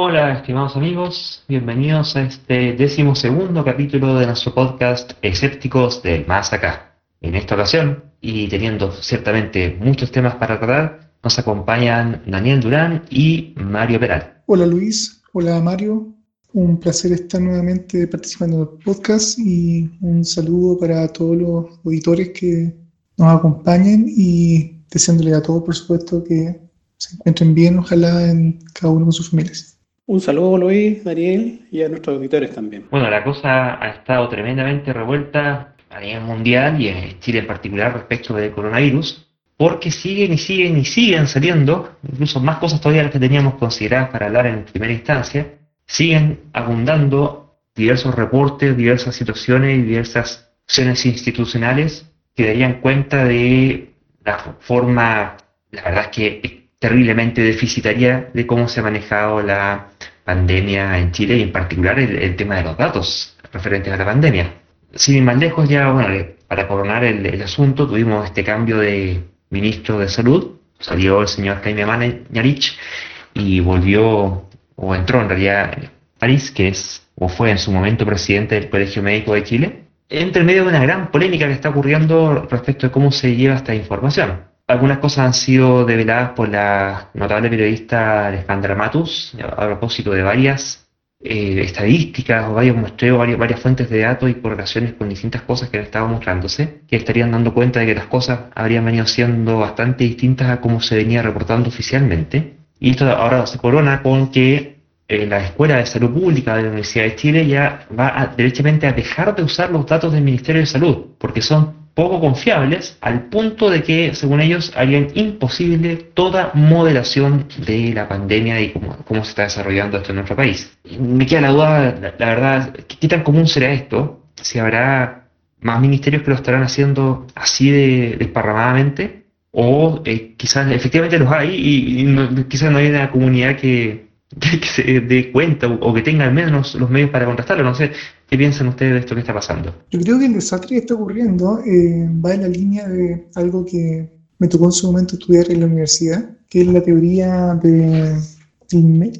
Hola, estimados amigos, bienvenidos a este décimo segundo capítulo de nuestro podcast Escépticos del Más Acá. En esta ocasión, y teniendo ciertamente muchos temas para tratar, nos acompañan Daniel Durán y Mario Peral. Hola Luis, hola Mario, un placer estar nuevamente participando en el podcast y un saludo para todos los auditores que nos acompañen y deseándole a todos, por supuesto, que se encuentren bien, ojalá en cada uno con sus familias. Un saludo Luis, Daniel y a nuestros auditores también. Bueno, la cosa ha estado tremendamente revuelta a nivel mundial y en Chile en particular respecto del coronavirus, porque siguen y siguen y siguen saliendo, incluso más cosas todavía las que teníamos consideradas para hablar en primera instancia, siguen abundando diversos reportes, diversas situaciones y diversas acciones institucionales que darían cuenta de la forma, la verdad es que terriblemente deficitaria de cómo se ha manejado la pandemia en Chile y en particular el, tema de los datos referentes a la pandemia. Sin ir más lejos, ya bueno, para coronar el, asunto, tuvimos este cambio de ministro de salud, salió el señor Jaime Mañarich y volvió, o entró en realidad París, que es o fue en su momento presidente del Colegio Médico de Chile, entre medio de una gran polémica que está ocurriendo respecto de cómo se lleva esta información. Algunas cosas han sido develadas por la notable periodista Alejandra Matus a propósito de varias eh, estadísticas o varios muestreos, varias, fuentes de datos y correlaciones con distintas cosas que han estado mostrándose, que estarían dando cuenta de que las cosas habrían venido siendo bastante distintas a como se venía reportando oficialmente. Y esto ahora se corona con que eh, la Escuela de Salud Pública de la Universidad de Chile ya va derechamente a dejar de usar los datos del Ministerio de Salud, porque son poco confiables al punto de que, según ellos, harían imposible toda modelación de la pandemia y cómo, se está desarrollando esto en nuestro país. me queda la duda, la, verdad, ¿qué tan común será esto? Si habrá más ministerios que lo estarán haciendo así de desparramadamente o eh, quizás efectivamente los hay y, quizás no hay una comunidad que, se dé cuenta o, que tenga al menos los medios para contrastarlo. No sé, ¿qué piensan ustedes de esto que está pasando? Yo creo que el desastre que está ocurriendo eh, va en la línea de algo que me tocó en su momento estudiar en la universidad, que es la teoría de,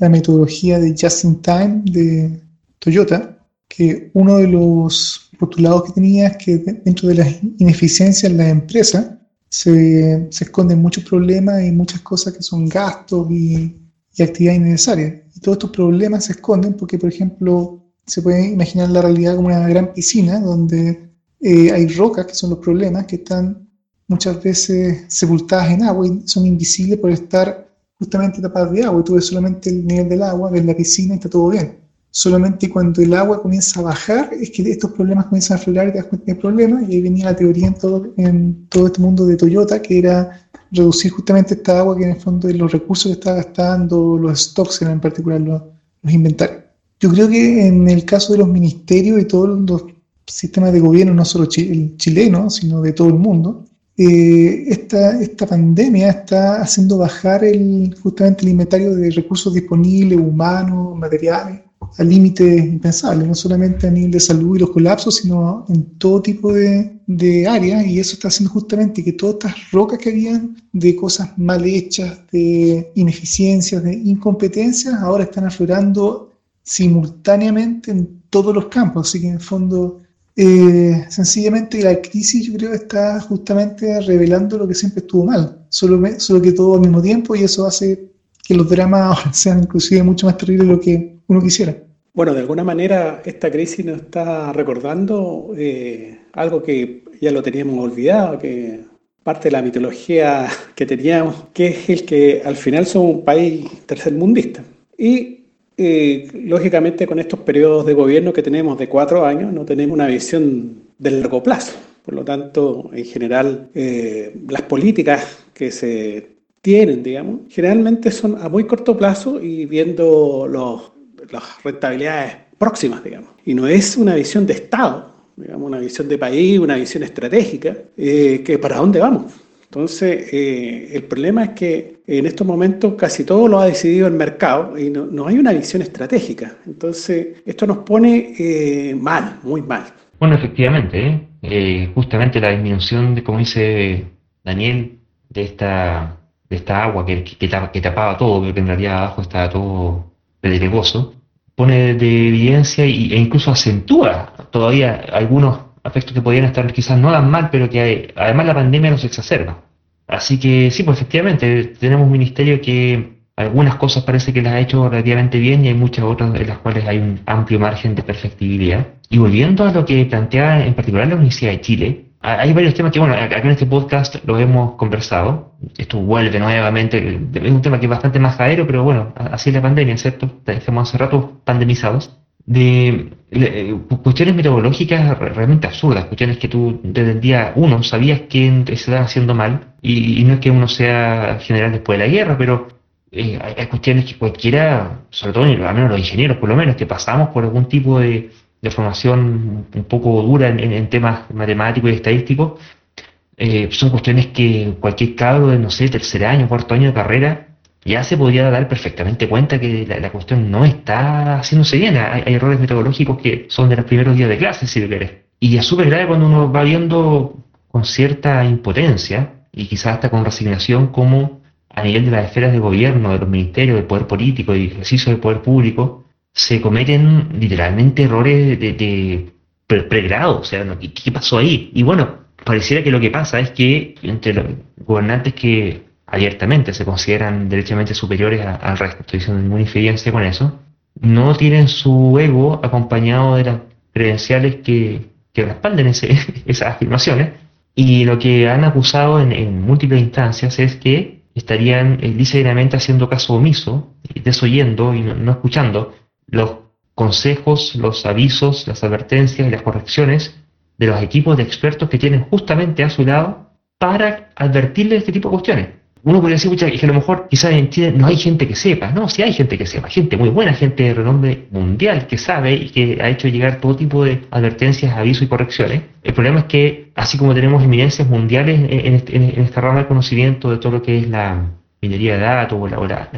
la metodología de just in time de Toyota, que uno de los postulados que tenía es que dentro de las ineficiencias en la empresa se, se esconden muchos problemas y muchas cosas que son gastos y y actividades innecesarias. Y todos estos problemas se esconden porque, por ejemplo, se puede imaginar la realidad como una gran piscina donde eh, hay rocas, que son los problemas, que están muchas veces sepultadas en agua y son invisibles por estar justamente tapadas de agua. Tú ves solamente el nivel del agua, ves la piscina y está todo bien. Solamente cuando el agua comienza a bajar es que estos problemas comienzan a aflorar y te das cuenta que hay problemas. Y ahí venía la teoría en todo, en todo este mundo de Toyota, que era reducir justamente esta agua que en el fondo es los recursos que está gastando, los stocks en particular, los, inventarios. Yo creo que en el caso de los ministerios y todos los sistemas de gobierno, no solo el chileno, sino de todo el mundo, eh, esta, esta pandemia está haciendo bajar el, justamente el inventario de recursos disponibles, humanos, materiales, a límites impensables, no solamente a nivel de salud y los colapsos, sino en todo tipo de, de áreas, y eso está haciendo justamente que todas estas rocas que habían de cosas mal hechas, de ineficiencias, de incompetencias, ahora están aflorando simultáneamente en todos los campos, así que en el fondo eh, sencillamente la crisis yo creo está justamente revelando lo que siempre estuvo mal, solo, que todo al mismo tiempo y eso hace que los dramas sean inclusive mucho más terribles de lo que uno quisiera. Bueno, de alguna manera esta crisis nos está recordando eh, algo que ya lo teníamos olvidado, que parte de la mitología que teníamos, que es el que al final somos un país tercermundista. Y eh, lógicamente con estos periodos de gobierno que tenemos de cuatro años, no tenemos una visión de largo plazo. Por lo tanto, en general, eh, las políticas que se tienen, digamos, generalmente son a muy corto plazo y viendo los, las rentabilidades próximas, digamos. Y no es una visión de Estado, digamos, una visión de país, una visión estratégica, eh, que para dónde vamos. Entonces, eh, el problema es que en estos momentos casi todo lo ha decidido el mercado y no, hay una visión estratégica. Entonces, esto nos pone eh, mal, muy mal. Bueno, efectivamente, justamente la disminución, de, como dice Daniel, de esta, de esta agua que, que, tapaba todo, porque en realidad abajo estaba todo pedregoso, pone de evidencia e incluso acentúa todavía algunos aspectos que podrían estar quizás no tan mal, pero que además la pandemia nos exacerba. Así que sí, pues efectivamente tenemos un ministerio que algunas cosas parece que las ha hecho relativamente bien y hay muchas otras en las cuales hay un amplio margen de perfectibilidad. Y volviendo a lo que plantea en particular la Universidad de Chile, hay varios temas que, bueno, acá en este podcast lo hemos conversado. Esto vuelve nuevamente, es un tema que es bastante más jadero, pero bueno, así es la pandemia, ¿cierto? Estamos hace rato pandemizados. De, cuestiones metodológicas realmente absurdas, cuestiones que tú desde el día uno sabías que se estaban haciendo mal, y, no es que uno sea general después de la guerra, pero eh, hay, cuestiones que cualquiera, sobre todo al menos los ingenieros por lo menos, que pasamos por algún tipo de, de formación un poco dura en, temas matemáticos y estadísticos, eh, son cuestiones que cualquier cabro de, no sé, tercer año, cuarto año de carrera, ya se podría dar perfectamente cuenta que la, cuestión no está haciéndose bien. Hay, errores metodológicos que son de los primeros días de clase, si lo querés. Y es súper grave cuando uno va viendo con cierta impotencia y quizás hasta con resignación como a nivel de las esferas de gobierno, de los ministerios, del poder político y ejercicio del poder público, se cometen literalmente errores de, pregrado, o sea, ¿qué, pasó ahí? Y bueno, pareciera que lo que pasa es que entre los gobernantes que abiertamente se consideran derechamente superiores al resto, estoy diciendo ninguna infidencia con eso, no tienen su ego acompañado de las credenciales que, que respalden esas afirmaciones, y lo que han acusado en, múltiples instancias es que estarían eh, haciendo caso omiso, desoyendo y no escuchando los consejos, los avisos, las advertencias y las correcciones de los equipos de expertos que tienen justamente a su lado para advertirle de este tipo de cuestiones. Uno podría decir, que a lo mejor quizás en Chile no hay gente que sepa, no, sí hay gente que sepa, gente muy buena, gente de renombre mundial que sabe y que ha hecho llegar todo tipo de advertencias, avisos y correcciones. El problema es que, así como tenemos eminencias mundiales en, este, esta rama de conocimiento de todo lo que es la, minería de datos o la,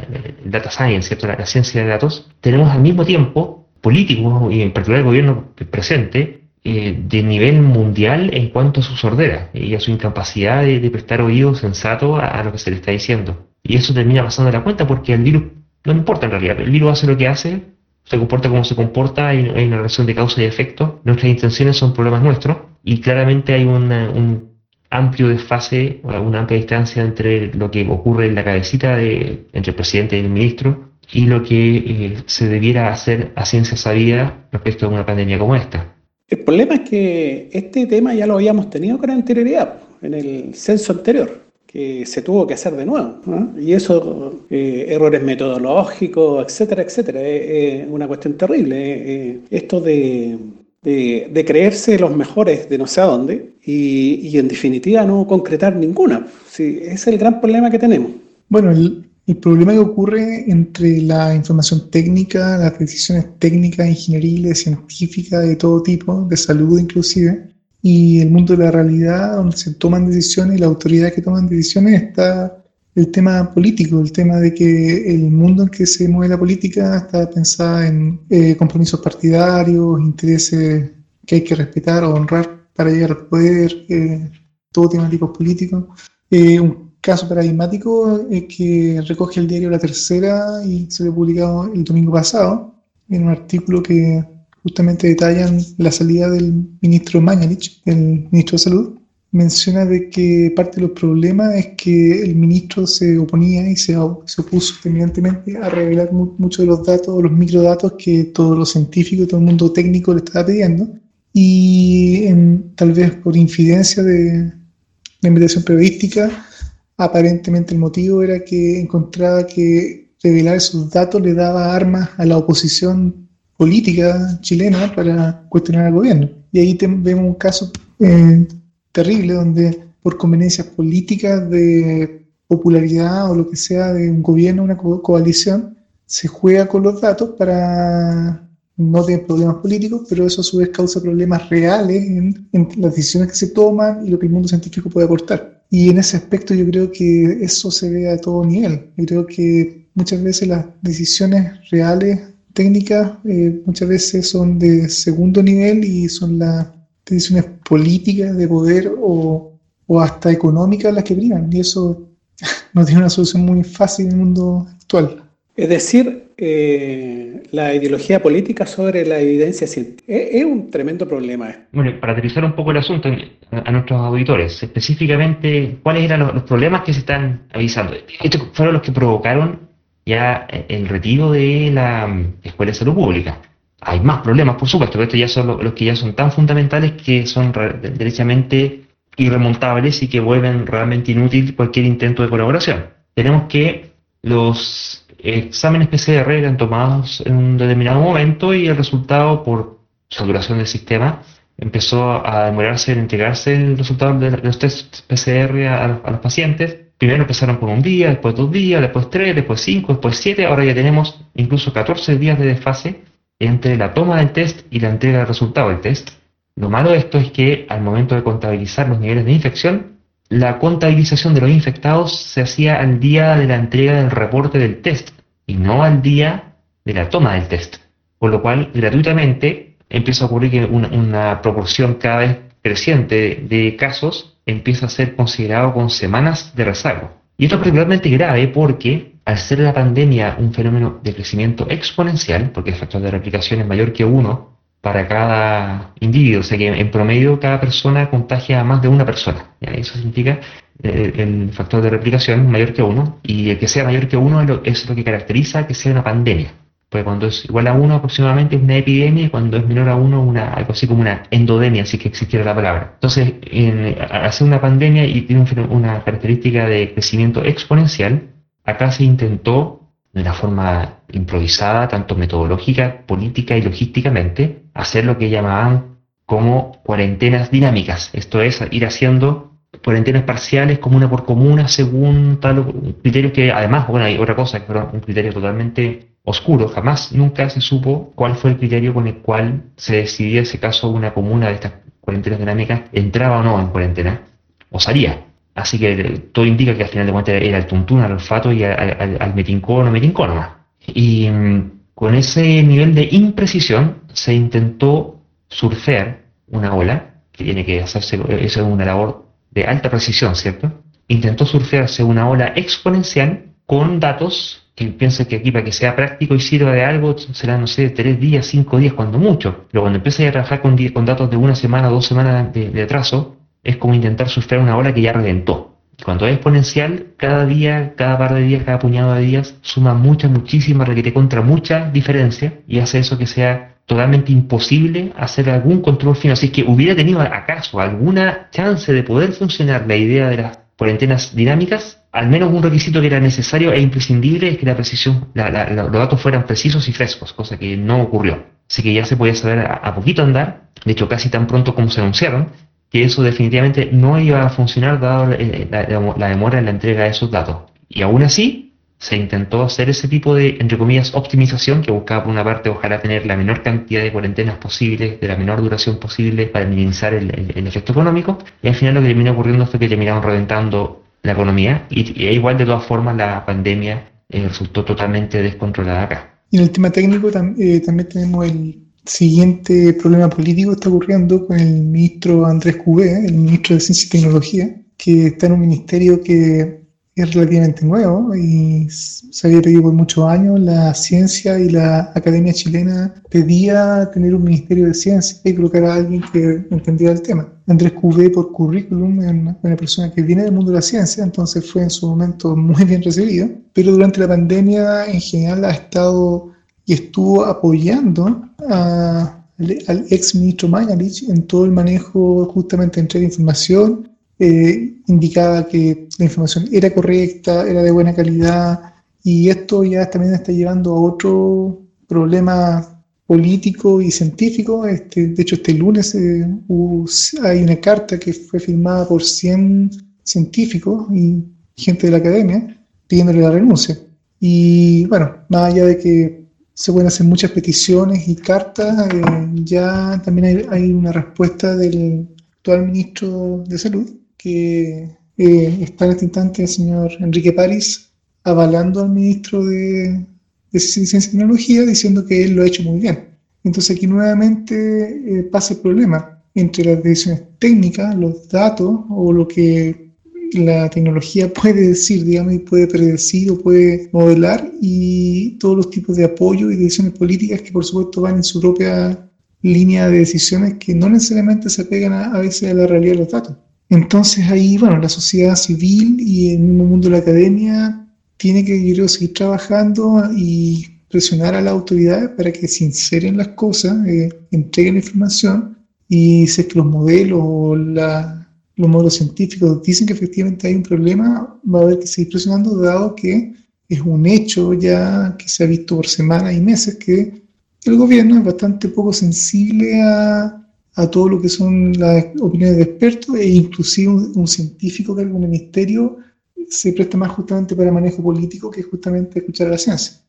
el data science, ¿cierto? La, ciencia de datos, tenemos al mismo tiempo políticos y en particular el gobierno presente eh, de nivel mundial en cuanto a su sordera y a su incapacidad de, prestar oído sensato a, lo que se le está diciendo. Y eso termina pasando la cuenta porque el virus no importa en realidad, el virus hace lo que hace, se comporta como se comporta, hay, una relación de causa y efecto, nuestras intenciones son problemas nuestros y claramente hay un amplio desfase, una amplia distancia entre lo que ocurre en la cabecita de, entre el presidente y el ministro y lo que eh, se debiera hacer a ciencia sabida respecto a una pandemia como esta. El problema es que este tema ya lo habíamos tenido con anterioridad, en el censo anterior, que se tuvo que hacer de nuevo. Y eso, eh, errores metodológicos, etcétera, etcétera, es una cuestión terrible. Esto de creerse los mejores de no sé a dónde y, en definitiva no concretar ninguna. Sí, es el gran problema que tenemos. Bueno, el, problema que ocurre entre la información técnica, las decisiones técnicas, ingenieriles, científicas, de todo tipo, de salud inclusive, y el mundo de la realidad, donde se toman decisiones y la autoridad que toman decisiones está el tema político, el tema de que el mundo en que se mueve la política está pensada en eh, compromisos partidarios, intereses que hay que respetar o honrar para llegar al poder, eh, todo temáticos políticos. Eh, un caso paradigmático es que recoge el diario La Tercera y se lo publicado el domingo pasado en un artículo que justamente detallan la salida del ministro Mañalich, el ministro de Salud, menciona de que parte de los problemas es que el ministro se oponía y se, se opuso terminantemente a revelar muchos de los datos, los microdatos que todos los científicos, todo el mundo técnico le estaba pidiendo. Y tal vez por infidencia de la invitación periodística, aparentemente el motivo era que encontraba que revelar esos datos le daba armas a la oposición política chilena para cuestionar al gobierno. Y ahí vemos un caso eh, terrible donde por conveniencias políticas de popularidad o lo que sea de un gobierno, una coalición, se juega con los datos para no tener problemas políticos, pero eso a su vez causa problemas reales en, las decisiones que se toman y lo que el mundo científico puede aportar. Y en ese aspecto yo creo que eso se ve a todo nivel. Yo creo que muchas veces las decisiones reales, técnicas, eh, muchas veces son de segundo nivel y son las decisiones políticas de poder o, o hasta económicas las que brillan. Y eso no tiene una solución muy fácil en el mundo actual. Es decir, eh, la ideología política sobre la evidencia. Es, un tremendo problema. Bueno, para aterrizar un poco el asunto a, nuestros auditores, específicamente, ¿cuáles eran los, problemas que se están avisando? Estos fueron los que provocaron ya el retiro de la mm, Escuela de Salud Pública. Hay más problemas, por supuesto, pero estos ya son los, que ya son tan fundamentales que son derechamente irremontables y que vuelven realmente inútil cualquier intento de colaboración. Tenemos que los exámenes PCR eran tomados en un determinado momento y el resultado, por saturación del sistema, empezó a demorarse en entregarse el resultado de los test PCR a, los pacientes. Primero empezaron por un día, después dos días, después tres, después cinco, después siete. Ahora ya tenemos incluso 14 días de desfase entre la toma del test y la entrega del resultado del test. Lo malo de esto es que al momento de contabilizar los niveles de infección, la contabilización de los infectados se hacía al día de la entrega del reporte del test y no al día de la toma del test. Por lo cual, gratuitamente, empieza a ocurrir que una, proporción cada vez creciente de, casos empieza a ser considerado con semanas de rezago. Y esto es particularmente grave porque al ser la pandemia un fenómeno de crecimiento exponencial, porque el factor de replicación es mayor que uno para cada individuo, o sea que en promedio cada persona contagia a más de una persona. Eso significa eh, el factor de replicación mayor que uno, y el que sea mayor que uno es lo, que caracteriza que sea una pandemia. Pues cuando es igual a uno aproximadamente es una epidemia y cuando es menor a uno una, algo así como una endodemia, si que existiera la palabra. Entonces, en, hacer una pandemia y tiene una característica de crecimiento exponencial, acá se intentó de una forma improvisada, tanto metodológica, política y logísticamente, hacer lo que llamaban como cuarentenas dinámicas. Esto es ir haciendo cuarentenas parciales comuna por comuna según tal criterio que además, bueno, hay otra cosa, pero un criterio totalmente oscuro, jamás, nunca se supo cuál fue el criterio con el cual se decidía ese caso una comuna de estas cuarentenas dinámicas entraba o no en cuarentena o salía. Así que todo indica que al final de cuentas era el tuntún, al olfato y al, al, metincón o Y mm, con ese nivel de imprecisión se intentó surfear una ola, que tiene que hacerse, eso es una labor de alta precisión, ¿cierto? Intentó surfearse una ola exponencial con datos que piensa que aquí para que sea práctico y sirva de algo será, no sé, tres días, cinco días, cuando mucho. Pero cuando empieza a trabajar con, con datos de una semana, dos semanas de, de atraso, es como intentar surfear una ola que ya reventó. Cuando es exponencial, cada día, cada par de días, cada puñado de días, suma mucha, muchísima, requiere contra mucha diferencia y hace eso que sea totalmente imposible hacer algún control fino. Así que hubiera tenido acaso alguna chance de poder funcionar la idea de las cuarentenas dinámicas, al menos un requisito que era necesario e imprescindible es que la precisión, los datos fueran precisos y frescos, cosa que no ocurrió. Así que ya se podía saber a poquito andar, de hecho casi tan pronto como se anunciaron, que eso definitivamente no iba a funcionar dado eh, la, demora en la entrega de esos datos. Y aún así, se intentó hacer ese tipo de, entre comillas, optimización que buscaba por una parte ojalá tener la menor cantidad de cuarentenas posibles, de la menor duración posible para minimizar el, efecto económico. Y al final lo que terminó ocurriendo fue que terminaron reventando la economía y, igual de todas formas la pandemia eh, resultó totalmente descontrolada acá. Y en el tema técnico eh, también tenemos el siguiente problema político está ocurriendo con el ministro Andrés Cubé, el ministro de Ciencia y Tecnología, que está en un ministerio que es relativamente nuevo y se había pedido por muchos años. La ciencia y la academia chilena pedía tener un ministerio de ciencia y colocar a alguien que entendiera el tema. Andrés Cubé, por currículum, es una, una persona que viene del mundo de la ciencia, entonces fue en su momento muy bien recibido, pero durante la pandemia en general ha estado y estuvo apoyando al ex ministro Mañalich en todo el manejo justamente de entrega de información, eh, indicaba que la información era correcta, era de buena calidad, y esto ya también está llevando a otro problema político y científico. Este, de hecho, este lunes eh, hay una carta que fue firmada por 100 científicos y gente de la academia pidiéndole la renuncia. Y bueno, más allá de que se pueden hacer muchas peticiones y cartas. Eh, ya también hay, una respuesta del actual ministro de Salud, que eh, está en este instante el señor Enrique París avalando al ministro de, Ciencia y Tecnología, diciendo que él lo ha hecho muy bien. Entonces aquí nuevamente eh, pasa el problema entre las decisiones técnicas, los datos o lo que la tecnología puede decir, digamos, y puede predecir o puede modelar, y todos los tipos de apoyo y decisiones políticas que por supuesto van en su propia línea de decisiones que no necesariamente se pegan a, veces a la realidad de los datos. Entonces ahí, bueno, la sociedad civil y el mismo mundo de la academia tiene que, yo seguir trabajando y presionar a las autoridades para que se inseren las cosas, eh, entreguen información y si es que los modelos o la, los modelos científicos dicen que efectivamente hay un problema, va a haber que seguir presionando, dado que es un hecho ya que se ha visto por semanas y meses que el gobierno es bastante poco sensible a, a todo lo que son las opiniones de expertos e inclusive un, científico que algún ministerio se presta más justamente para manejo político que justamente escuchar a la ciencia.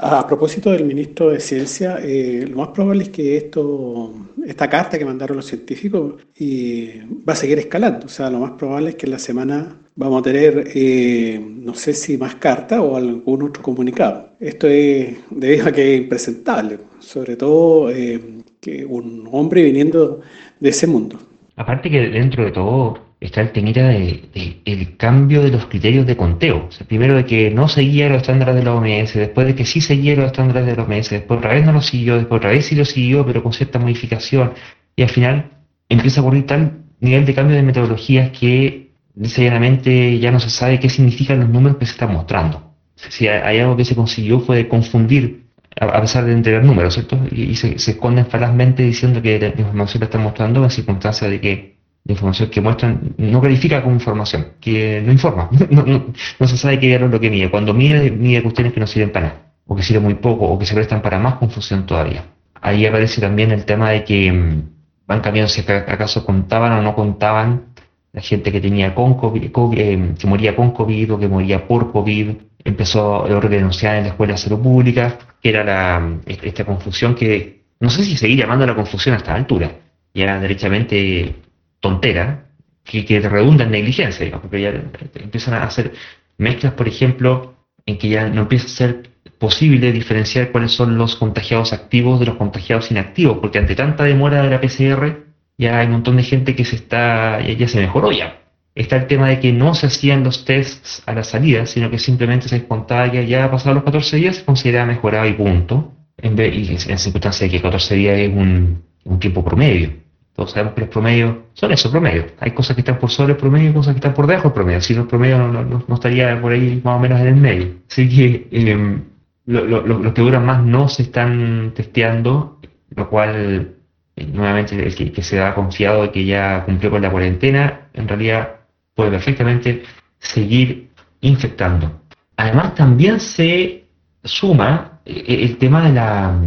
A propósito del ministro de Ciencia, eh, lo más probable es que esto, esta carta que mandaron los científicos y va a seguir escalando. O sea, lo más probable es que en la semana vamos a tener, eh, no sé si más carta o algún otro comunicado. Esto es debido a que es impresentable, sobre todo eh, que un hombre viniendo de ese mundo. Aparte que dentro de todo está el temita de, el cambio de los criterios de conteo. primero de que no seguía los estándares de la OMS, después de que sí seguía los estándares de la OMS, después otra vez no lo siguió, después otra vez sí lo siguió, pero con cierta modificación. Y al final empieza a ocurrir tal nivel de cambio de metodologías que llanamente ya no se sabe qué significan los números que se están mostrando. Si hay algo que se consiguió fue confundir, a pesar de entregar números, ¿cierto? Y, se, esconden falazmente diciendo que la información la están mostrando en circunstancias de que la información que muestran no califica como información, que no informa, no, se sabe qué es lo que mide. Cuando mide, mide cuestiones que no sirven para nada, o que sirven muy poco, o que se prestan para más confusión todavía. Ahí aparece también el tema de que mm, van cambiando si acaso contaban o no contaban la gente que tenía con COVID, eh, que moría con COVID o que moría por COVID. Empezó a denunciar en la Escuela de Salud Pública, que era la, esta confusión que, no sé si seguir llamando la confusión a esta altura, ya derechamente tontera que, que redunda en negligencia, digamos, porque ya empiezan a hacer mezclas, por ejemplo, en que ya no empieza a ser posible diferenciar cuáles son los contagiados activos de los contagiados inactivos, porque ante tanta demora de la PCR ya hay un montón de gente que se está, ya, se mejoró ya. Está el tema de que no se hacían los tests a la salida, sino que simplemente se contaba que ya pasado los 14 días se consideraba mejorado y punto. En vez, y en circunstancia de que 14 días es un, un tiempo promedio. Todos sabemos que los promedios son eso, promedios. Hay cosas que están por sobre el promedio y cosas que están por debajo del promedio. Si no, el promedio no, estaría por ahí más o menos en el medio. Así que eh, los que duran más no se están testeando, lo cual, eh, nuevamente, el que, se ha confiado de que ya cumplió con la cuarentena, en realidad puede perfectamente seguir infectando. Además, también se suma eh, el tema de la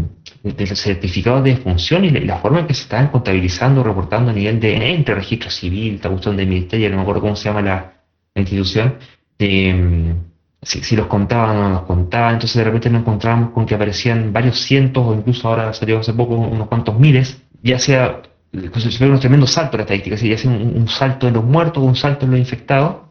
del certificado de función y la, forma en que se están contabilizando, reportando a nivel de entre registro civil, esta cuestión del ministerio, no me acuerdo cómo se llama la, institución, de mm, si, los contaban o no los contaban, entonces de repente nos encontramos con que aparecían varios cientos o incluso ahora salió hace poco unos cuantos miles, ya sea, se ve un tremendo salto en la estadística, ya sea un, un salto en los muertos o un salto en los infectados,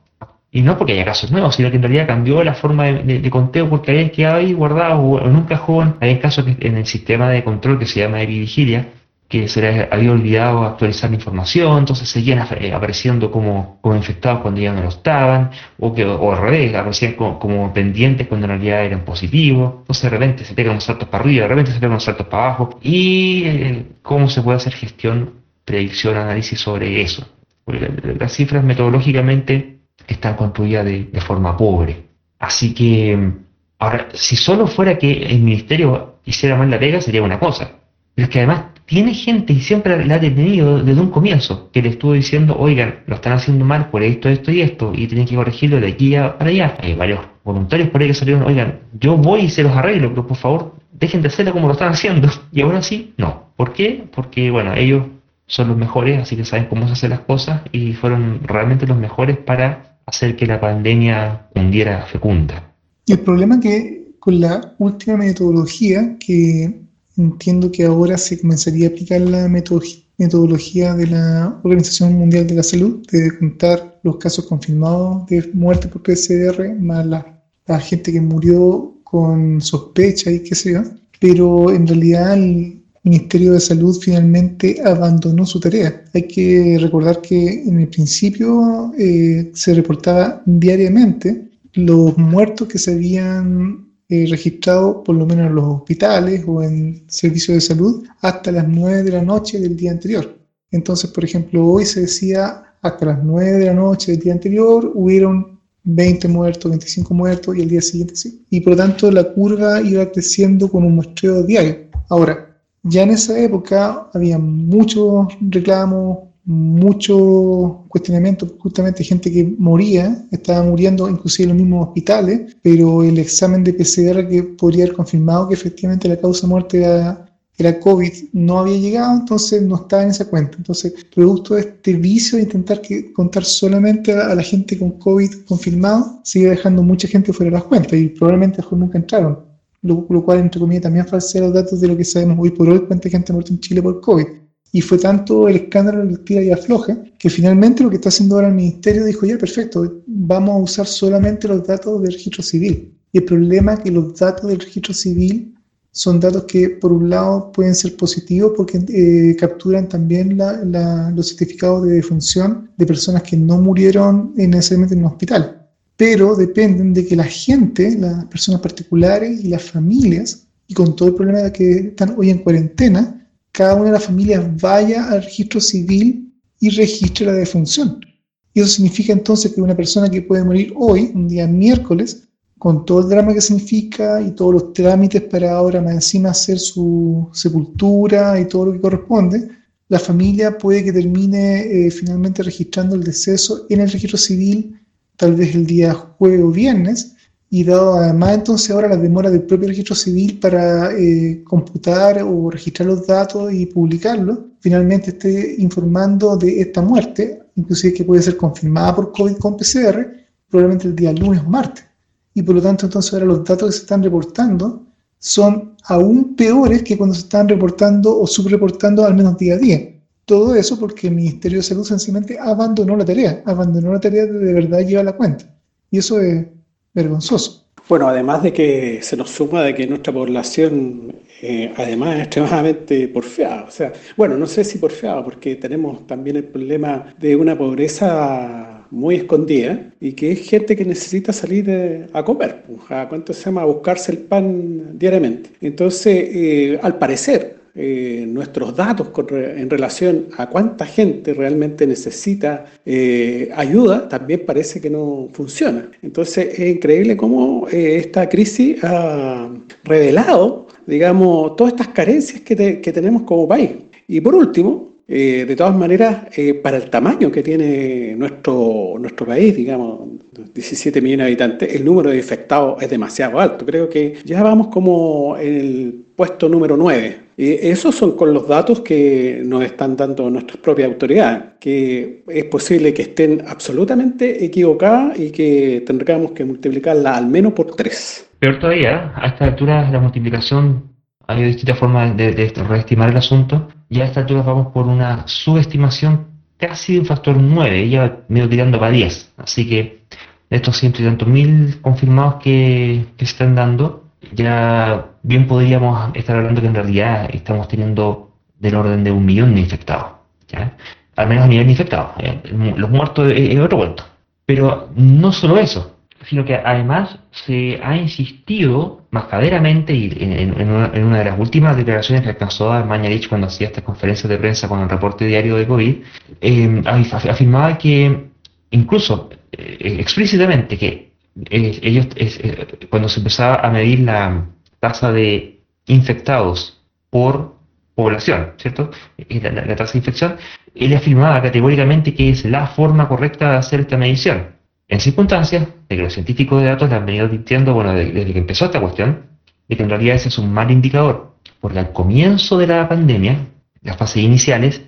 y no porque haya casos nuevos, sino que en realidad cambió la forma de, conteo porque habían quedado ahí guardados en un cajón. Hay casos en el sistema de control que se llama de vigilia, que se les había olvidado actualizar la información, entonces seguían eh, apareciendo como, como infectados cuando ya no lo estaban, o, que, o al revés, aparecían como, pendientes cuando en realidad eran positivos. Entonces de repente se pegan unos saltos para arriba, de repente se pegan unos saltos para abajo. ¿Y eh, cómo se puede hacer gestión, predicción, análisis sobre eso? Porque las cifras metodológicamente están construidas de, forma pobre. Así que, ahora, si solo fuera que el ministerio hiciera mal la pega, sería una cosa. Pero es que además tiene gente y siempre la ha tenido desde un comienzo, que le estuvo diciendo, oigan, lo están haciendo mal por esto, esto y esto, y tienen que corregirlo de aquí para allá. Hay varios voluntarios por ahí que salieron, oigan, yo voy y se los arreglo, pero por favor, dejen de hacerlo como lo están haciendo. Y ahora sí, no. ¿Por qué? Porque, bueno, ellos son los mejores, así que saben cómo se hacen las cosas y fueron realmente los mejores para hacer que la pandemia hundiera fecunda. El problema que con la última metodología, que entiendo que ahora se comenzaría a aplicar la metodología de la Organización Mundial de la Salud, de contar los casos confirmados de muerte por PCR, más la, gente que murió con sospecha y qué sé yo, pero en realidad Ministerio de Salud finalmente abandonó su tarea. Hay que recordar que en el principio eh, se reportaba diariamente los muertos que se habían eh, registrado por lo menos en los hospitales o en servicios de salud hasta las 9 de la noche del día anterior. Entonces, por ejemplo, hoy se decía hasta las 9 de la noche del día anterior hubieron 20 muertos, 25 muertos y el día siguiente sí. Y por lo tanto la curva iba creciendo con un muestreo diario. Ahora, ya en esa época había muchos reclamos, muchos cuestionamientos, justamente gente que moría, estaba muriendo inclusive en los mismos hospitales, pero el examen de PCR que podría haber confirmado que efectivamente la causa de muerte era COVID, no había llegado, entonces no estaba en esa cuenta. Entonces, producto de este vicio de intentar que, contar solamente a, la gente con COVID confirmado, sigue dejando mucha gente fuera de las cuentas y probablemente nunca entraron. Lo, cual, entre comillas, también falsea los datos de lo que sabemos hoy por hoy, cuánta gente ha muerto en Chile por COVID. Y fue tanto el escándalo del tira y afloja que finalmente lo que está haciendo ahora el ministerio dijo, ya, perfecto, vamos a usar solamente los datos del registro civil. Y el problema es que los datos del registro civil son datos que por un lado pueden ser positivos porque eh, capturan también los certificados de defunción de personas que no murieron necesariamente en un hospital, pero dependen de que la gente, las personas particulares y las familias, y con todo el problema de que están hoy en cuarentena, cada una de las familias vaya al registro civil y registre la defunción. Y eso significa entonces que una persona que puede morir hoy, un día miércoles, con todo el drama que significa y todos los trámites para ahora más encima hacer su sepultura y todo lo que corresponde, la familia puede que termine eh, finalmente registrando el deceso en el registro civil, tal vez el día jueves o viernes, y dado además entonces ahora la demora del propio registro civil para eh, computar o registrar los datos y publicarlos, finalmente esté informando de esta muerte, inclusive que puede ser confirmada por COVID con PCR, probablemente el día lunes o martes y por lo tanto entonces ahora los datos que se están reportando son aún peores que cuando se están reportando o subreportando al menos día a día. Todo eso porque el Ministerio de Salud sencillamente abandonó la tarea, abandonó la tarea de de verdad llevar la cuenta. Y eso es vergonzoso. Bueno, además de que se nos suma de que nuestra población eh, además es extremadamente porfiada. O sea, bueno, no sé si porfiada, porque tenemos también el problema de una pobreza muy escondida y que es gente que necesita salir eh, a comer, pues, a cuánto se llama, a buscarse el pan diariamente. Entonces, eh, al parecer, eh, nuestros datos en relación a cuánta gente realmente necesita ayuda también parece que no funciona. Entonces es increíble cómo esta crisis ha revelado, digamos, todas estas carencias que, tenemos como país. Y por último, eh, de todas maneras, eh, para el tamaño que tiene nuestro, nuestro país, digamos, 17 millones de habitantes, el número de infectados es demasiado alto. Creo que ya vamos como en el puesto número 9. Y esos son con los datos que nos están dando nuestras propias autoridades, que es posible que estén absolutamente equivocadas y que tendríamos que multiplicarla al menos por 3. Peor todavía, a esta altura la multiplicación hay distintas formas de, de reestimar el asunto. Ya a esta altura vamos por una subestimación casi de un factor 9, ya medio tirando para 10. Así que de estos ciento y tantos mil confirmados que, se están dando, ya bien podríamos estar hablando que en realidad estamos teniendo del orden de un millón de infectados. Al menos a nivel de infectados. Los muertos es otro cuento. Pero no solo eso sino que además se ha insistido mascaderamente y en, una, de las últimas declaraciones que alcanzó a Mañalich cuando hacía estas conferencias de prensa con el reporte diario de COVID, eh, afirmaba que incluso eh, explícitamente que eh, ellos cuando se empezaba a medir la tasa de infectados por población, ¿cierto? La, tasa de infección, él afirmaba categóricamente que es la forma correcta de hacer esta medición en circunstancias de que los científicos de datos le han venido diciendo, bueno, desde que empezó esta cuestión, de que en realidad ese es un mal indicador, porque al comienzo de la pandemia, las fases iniciales,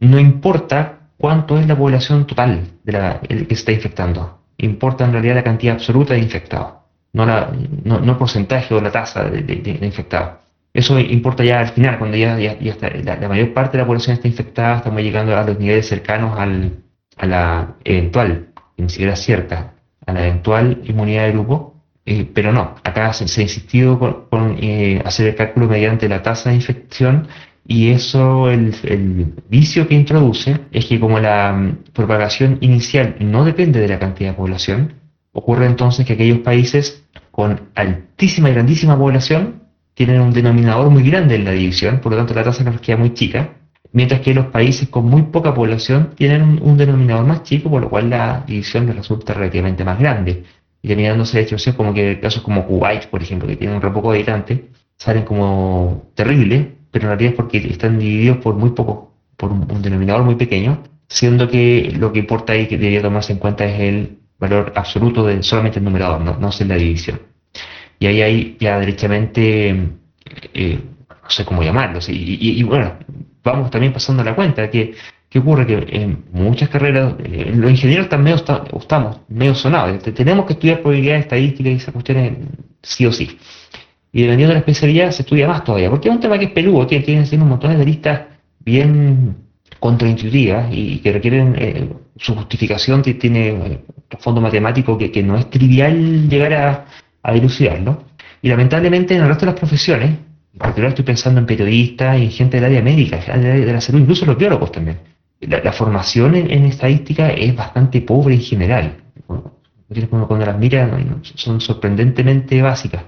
no importa cuánto es la población total de la que se está infectando, importa en realidad la cantidad absoluta de infectados, no, la, no, el porcentaje o la tasa de, infectados. Eso importa ya al final, cuando ya, ya, está, la, mayor parte de la población está infectada, estamos llegando a los niveles cercanos al, a la eventual ni siquiera cierta a la eventual inmunidad de grupo, Eh, pero no, acá se, ha insistido con, eh, hacer el cálculo mediante la tasa de infección y eso, el, vicio que introduce es que como la mm, propagación inicial no depende de la cantidad de población, ocurre entonces que aquellos países con altísima y grandísima población tienen un denominador muy grande en la división, por lo tanto la tasa nos queda muy chica, mientras que los países con muy poca población tienen un, denominador más chico, por lo cual la división les resulta relativamente más grande. Y terminándose de como que casos como Kuwait, por ejemplo, que tienen un re poco habitantes, salen como terribles, pero en realidad es porque están divididos por muy poco, por un, denominador muy pequeño, siendo que lo que importa ahí que debería tomarse en cuenta es el valor absoluto de solamente el numerador, no, no es la división. Y ahí hay ya derechamente, eh, no sé cómo llamarlo, y, bueno, vamos también pasando la cuenta que, que ocurre que en muchas carreras, eh, los ingenieros están medio, estamos medio sonados, tenemos que estudiar probabilidades estadísticas y esas cuestiones sí o sí. Y dependiendo de la especialidad se estudia más todavía, porque es un tema que es peludo, tiene, tiene un montón de listas bien contraintuitivas y que requieren eh, su justificación, tiene un fondo matemático que, que no es trivial llegar a, a dilucidarlo. Y lamentablemente en el resto de las profesiones, en particular estoy pensando en periodistas y gente del área médica, de la salud, incluso los biólogos también. La, formación en, estadística es bastante pobre en general. Cuando, las miras son sorprendentemente básicas.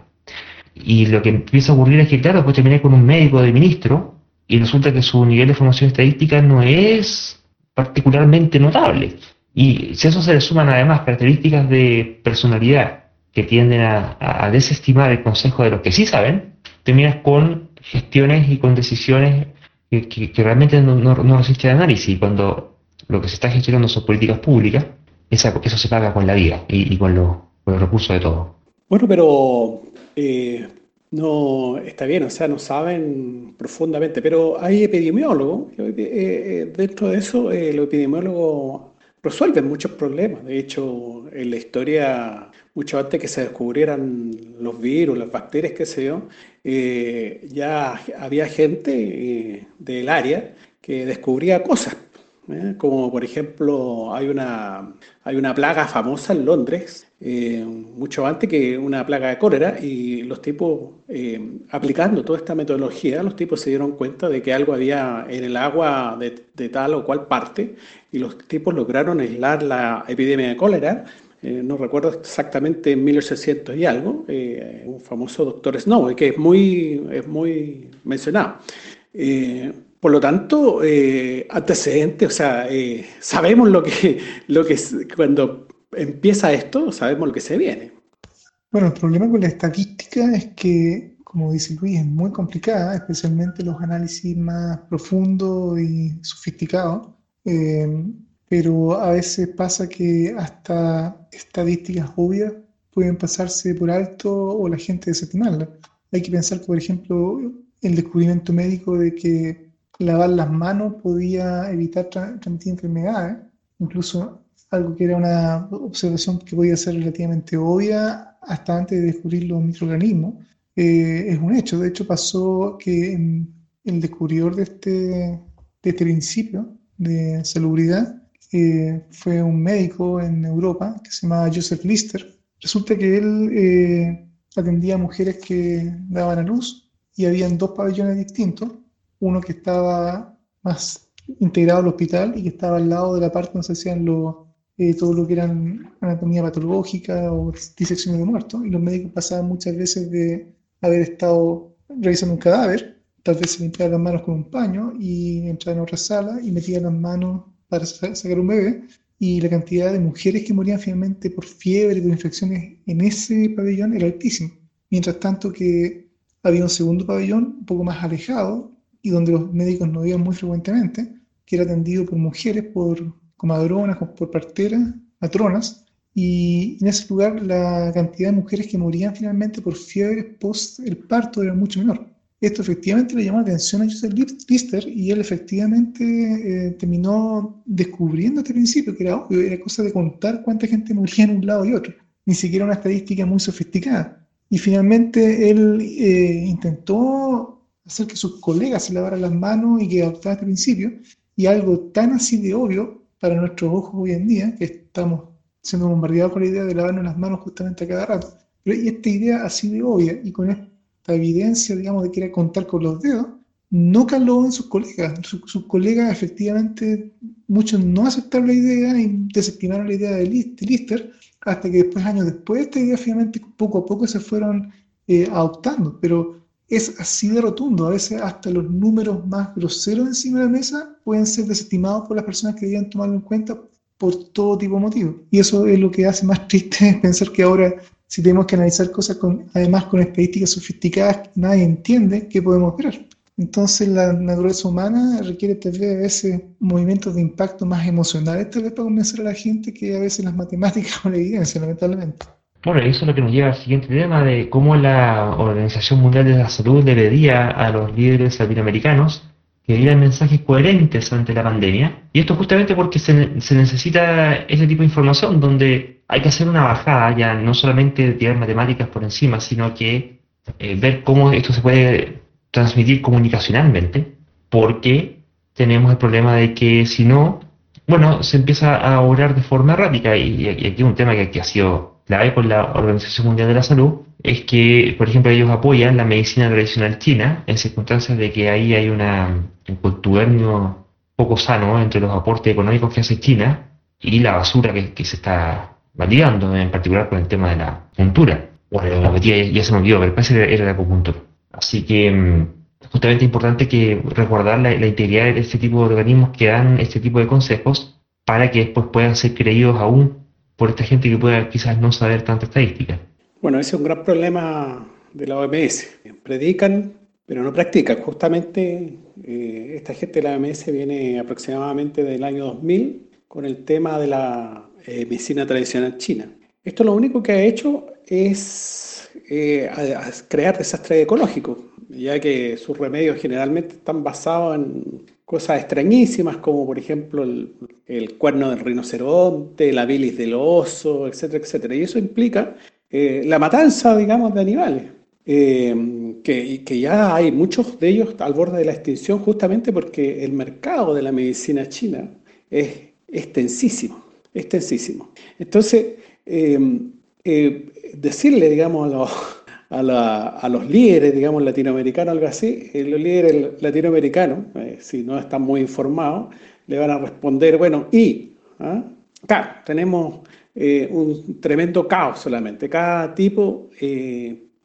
Y lo que empieza a ocurrir es que, claro, pues terminé con un médico de ministro y resulta que su nivel de formación estadística no es particularmente notable. Y si a eso se le suman además características de personalidad que tienden a, desestimar el consejo de los que sí saben, terminas con gestiones y con decisiones que, realmente no, no, resisten análisis. Y cuando lo que se está gestionando son políticas públicas, esa, eso se paga con la vida y, con, los recursos de todo. Bueno, pero eh, no está bien, o sea, no saben profundamente, pero hay epidemiólogos. Eh, eh, dentro de eso, los epidemiólogos resuelven muchos problemas. De hecho, en la historia mucho antes que se descubrieran los virus, las bacterias, qué sé yo, eh, ya había gente eh, del área que descubría cosas. ¿eh? Como por ejemplo, hay una, hay una plaga famosa en Londres, mucho antes que una plaga de cólera, y los tipos, aplicando toda esta metodología, los tipos se dieron cuenta de que algo había en el agua de, tal o cual parte, y los tipos lograron aislar la epidemia de cólera eh, no recuerdo exactamente en 1800 y algo, eh, un famoso doctor Snow, que es muy, es muy mencionado. Eh, por lo tanto, antecedentes, o sea, sabemos lo que, lo que cuando empieza esto, sabemos lo que se viene. Bueno, el problema con la estadística es que, como dice Luis, es muy complicada, especialmente los análisis más profundos y sofisticados pero a veces pasa que hasta estadísticas obvias pueden pasarse por alto o la gente desestimarlas. Hay que pensar que, por ejemplo, el descubrimiento médico de que lavar las manos podía evitar transmitir enfermedades, incluso algo que era una observación que podía ser relativamente obvia hasta antes de descubrir los microorganismos, eh, es un hecho. De hecho, pasó que el descubridor de este, de este principio de salubridad fue un médico en Europa que se llamaba Joseph Lister. Resulta que él eh, atendía a mujeres que daban a luz y habían dos pabellones distintos, uno que estaba más integrado al hospital y que estaba al lado de la parte donde se hacían eh, todo lo que eran anatomía patológica o disecciones de muertos, y los médicos pasaban muchas veces de haber estado revisando un cadáver, tal vez se limpiaban las manos con un paño y entraban a otra sala y metían las manos para sacar un bebé y la cantidad de mujeres que morían finalmente por fiebre, por infecciones en ese pabellón era altísima. Mientras tanto que había un segundo pabellón un poco más alejado y donde los médicos no iban muy frecuentemente, que era atendido por mujeres, por comadronas, por parteras, matronas, y en ese lugar la cantidad de mujeres que morían finalmente por fiebre post el parto era mucho menor. Esto efectivamente le llamó la atención a Joseph Lister y él efectivamente eh, terminó descubriendo este principio, que era, era cosa de contar cuánta gente moría en un lado y otro, ni siquiera una estadística muy sofisticada. Y finalmente él eh, intentó hacer que sus colegas se lavaran las manos y que adoptaran este principio, y algo tan así de obvio para nuestros ojos hoy en día, que estamos siendo bombardeados con la idea de lavarnos las manos justamente a cada rato, Pero esta idea así de obvia y con esta evidencia, digamos, de que era contar con los dedos, no caló en sus colegas. Sus, colegas, efectivamente, muchos no aceptaron la idea y desestimaron la idea de Lister, hasta que después, años después, esta idea finalmente poco a poco se fueron eh, adoptando. Pero es así de rotundo. A veces hasta los números más groseros encima de la mesa pueden ser desestimados por las personas que debían tomarlo en cuenta por todo tipo de motivos. Y eso es lo que hace más triste pensar que ahora, si tenemos que analizar cosas con, además con estadísticas sofisticadas nadie entiende, ¿qué podemos esperar? Entonces la naturaleza humana requiere tal vez a veces movimientos de impacto más emocionales, tal vez para convencer a la gente que a veces las matemáticas o la evidencia, lamentablemente. Bueno, y eso es lo que nos lleva al siguiente tema de cómo la Organización Mundial de la Salud le pedía a los líderes latinoamericanos que dieran mensajes coherentes ante la pandemia. Y esto justamente porque se, se necesita ese tipo de información donde hay que hacer una bajada, ya no solamente tirar matemáticas por encima, sino que eh, ver cómo esto se puede transmitir comunicacionalmente, porque tenemos el problema de que si no, bueno, se empieza a orar de forma errática, y, aquí un tema que, ha sido clave con la Organización Mundial de la Salud, es que, por ejemplo, ellos apoyan la medicina tradicional china en circunstancias de que ahí hay un contubernio poco sano entre los aportes económicos que hace China y la basura que, se está validando, en particular con el tema de la cultura. Bueno, ya, ya se me olvidó, pero parece que era la acupuntura. Así que mm, justamente es importante que recordar la, integridad de este tipo de organismos que dan este tipo de consejos para que después puedan ser creídos aún por esta gente que pueda quizás no saber tanta estadística. Bueno, ese es un gran problema de la OMS. Predican, pero no practican. Justamente eh, esta gente de la OMS viene aproximadamente del año 2000 con el tema de la eh, medicina tradicional china. Esto lo único que ha hecho es eh, crear desastres ecológicos, ya que sus remedios generalmente están basados en cosas extrañísimas como por ejemplo el, cuerno del rinoceronte, la bilis del oso, etcétera, etcétera. Y eso implica eh, la matanza, digamos, de animales. Eh, que, ya hay muchos de ellos al borde de la extinción justamente porque el mercado de la medicina china es extensísimo, extensísimo. Entonces, eh, decirle, digamos, a los, líderes, digamos, latinoamericanos, algo así, eh, los líderes latinoamericanos, eh, si no están muy informados, le van a responder, bueno, y, ¿ah? claro, tenemos un tremendo caos solamente. Cada tipo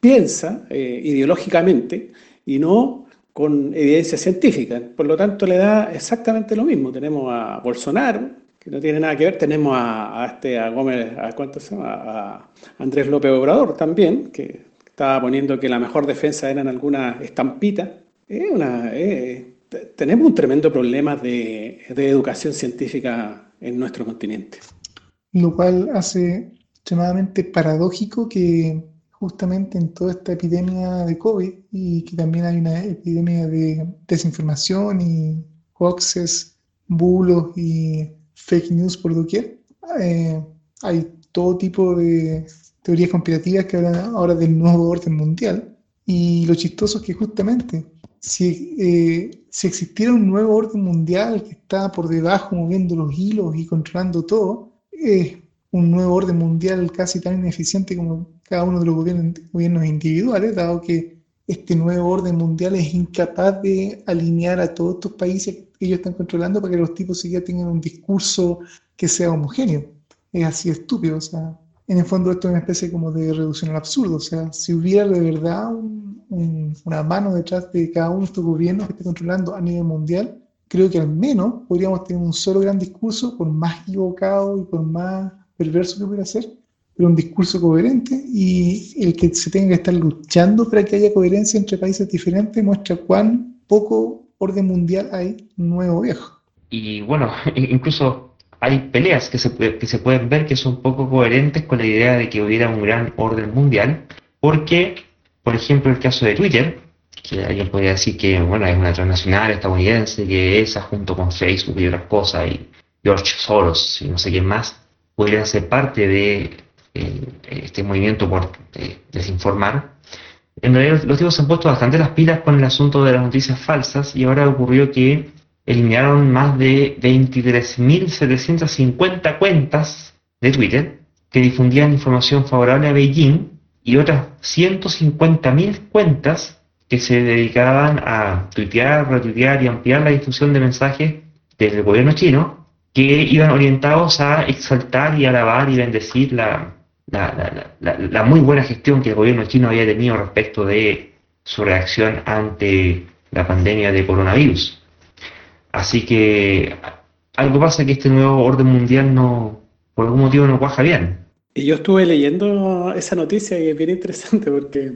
piensa ideológicamente y no con evidencia científica. Por lo tanto, le da exactamente lo mismo. Tenemos a Bolsonaro, que no tiene nada que ver. Tenemos a, este, a Gómez, a, ¿cuánto se llama? A Andrés López Obrador también, que estaba poniendo que la mejor defensa eran algunas estampitas. una, tenemos un tremendo problema de, de educación científica en nuestro continente. Lo cual hace extremadamente paradójico que justamente en toda esta epidemia de COVID y que también hay una epidemia de desinformación y hoaxes, bulos y fake news por doquier. Eh, hay todo tipo de teorías conspirativas que hablan ahora del nuevo orden mundial. Y lo chistoso es que justamente si, eh, si existiera un nuevo orden mundial que está por debajo moviendo los hilos y controlando todo, es un nuevo orden mundial casi tan ineficiente como cada uno de los gobiernos, gobiernos individuales, dado que este nuevo orden mundial es incapaz de alinear a todos estos países ellos están controlando para que los tipos siquiera tengan un discurso que sea homogéneo. Es así estúpido, o sea, en el fondo esto es una especie como de reducción al absurdo, o sea, si hubiera de verdad una mano detrás de cada uno de estos gobiernos que esté controlando a nivel mundial, creo que al menos podríamos tener un solo gran discurso, por más equivocado y por más perverso que pudiera ser, pero un discurso coherente y el que se tenga que estar luchando para que haya coherencia entre países diferentes muestra cuán poco orden mundial hay nuevo viejo. Y bueno, incluso hay peleas que se, que se pueden ver que son poco coherentes con la idea de que hubiera un gran orden mundial, porque, por ejemplo, el caso de Twitter, que alguien podría decir que bueno, es una transnacional estadounidense, que esa junto con Facebook y otras cosas, y George Soros y no sé quién más, podrían ser parte de eh, este movimiento por eh, desinformar, en realidad los tipos se han puesto bastante las pilas con el asunto de las noticias falsas y ahora ocurrió que eliminaron más de 23.750 cuentas de Twitter que difundían información favorable a Beijing y otras 150.000 cuentas que se dedicaban a tuitear, retuitear y ampliar la difusión de mensajes del gobierno chino que iban orientados a exaltar y alabar y bendecir la, la, muy buena gestión que el gobierno chino había tenido respecto de su reacción ante la pandemia de coronavirus. Así que algo pasa que este nuevo orden mundial no, por algún motivo no cuaja bien. Y yo estuve leyendo esa noticia y es bien interesante porque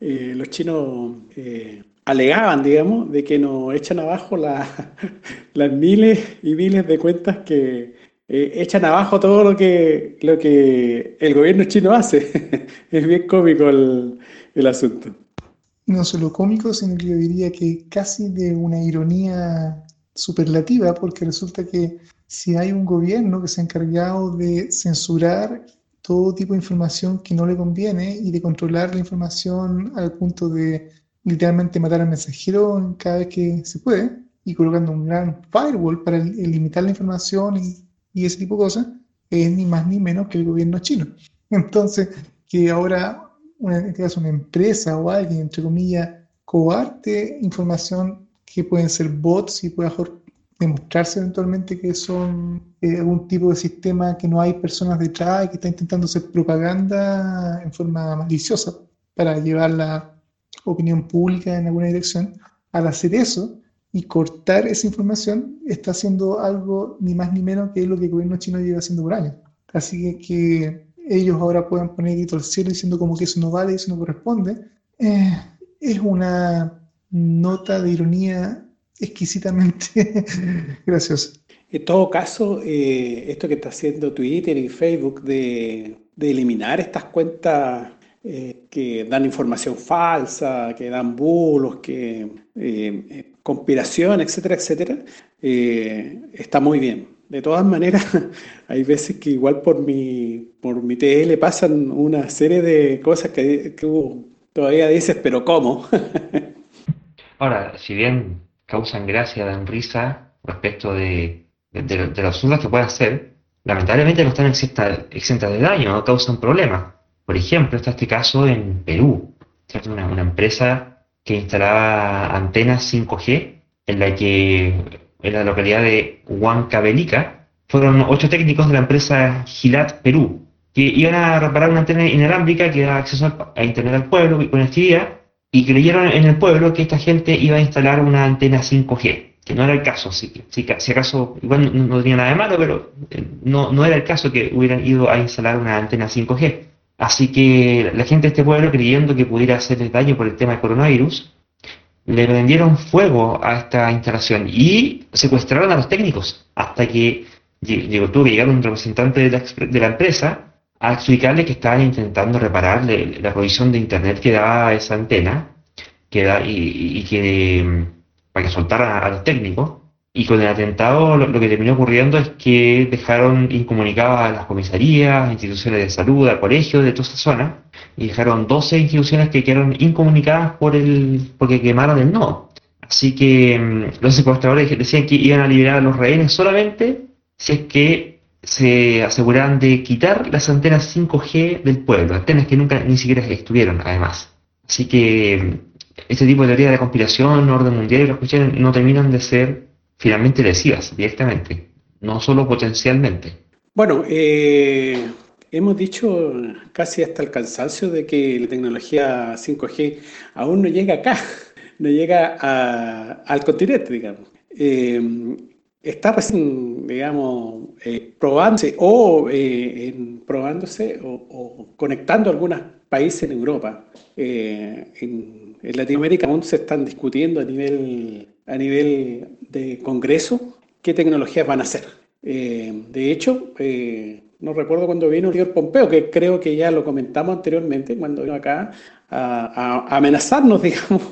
eh, los chinos eh, alegaban, digamos, de que nos echan abajo las miles y miles de cuentas que eh, echan abajo todo lo que, lo que el gobierno chino hace. es bien cómico el, el asunto. No solo cómico, sino que yo diría que casi de una ironía superlativa, porque resulta que si hay un gobierno que se ha encargado de censurar todo tipo de información que no le conviene y de controlar la información al punto de literalmente matar al mensajero cada vez que se puede y colocando un gran firewall para limitar la información y, ese tipo de cosas, es ni más ni menos que el gobierno chino. Entonces, que ahora, una, este una empresa o alguien, entre comillas, coarte información que pueden ser bots y puede demostrarse eventualmente que son eh, algún tipo de sistema que no hay personas detrás y que está intentando hacer propaganda en forma maliciosa para llevar la opinión pública en alguna dirección, al hacer eso y cortar esa información, está haciendo algo ni más ni menos que lo que el gobierno chino lleva haciendo por años. Así que que ellos ahora puedan poner grito al cielo diciendo como que eso no vale, eso no corresponde, eh, es una nota de ironía exquisitamente graciosa. En todo caso, eh, esto que está haciendo Twitter y Facebook de, eliminar estas cuentas eh, que dan información falsa, que dan bulos, que eh, conspiración, etcétera, etcétera, está muy bien. De todas maneras, hay veces que igual por mi, por mi TL pasan una serie de cosas que, que todavía dices, pero ¿cómo? Ahora, si bien causan gracia, dan risa respecto de, de, usos que puede hacer, lamentablemente no están exentas, de daño, no causan problemas. Por ejemplo, está este caso en Perú, Una, empresa que instalaba antenas 5G en la que la localidad de Huancavelica fueron ocho técnicos de la empresa Gilat Perú que iban a reparar una antena inalámbrica que da acceso a internet al pueblo y conectividad y creyeron en el pueblo que esta gente iba a instalar una antena 5G, que no era el caso, si, si, acaso, igual no, tenía nada de malo, pero eh, no, era el caso que hubieran ido a instalar una antena 5G. Así que la gente de este pueblo, creyendo que pudiera hacerle daño por el tema del coronavirus, le prendieron fuego a esta instalación y secuestraron a los técnicos hasta que llegó, tuvo que llegar un representante de la, de la empresa a explicarle que estaban intentando reparar la provisión de internet que daba esa antena que y, que mm, para que soltara a los técnicos. Y con el atentado lo, que terminó ocurriendo es que dejaron incomunicadas a las comisarías, instituciones de salud, a colegios de toda esa zona, y dejaron 12 instituciones que quedaron incomunicadas por el, porque quemaron el nodo. Así que mm, los secuestradores decían que iban a liberar a los rehenes solamente si es que se aseguraban de quitar las antenas 5G del pueblo, antenas que nunca ni siquiera estuvieron además. Así que este tipo de teoría de conspiración, orden mundial y las cuestiones no terminan de ser finalmente lesivas directamente, no solo potencialmente. Bueno, eh, hemos dicho casi hasta el cansancio de que la tecnología 5G aún no llega acá, no llega al continente, digamos. Eh, está recién, digamos, eh, probándose o eh, probándose o, conectando algunos países en Europa. Eh, en, Latinoamérica aún se están discutiendo a nivel, a nivel de Congreso qué tecnologías van a ser. de hecho, no recuerdo cuando vino señor Pompeo, que creo que ya lo comentamos anteriormente, cuando vino acá a amenazarnos, digamos,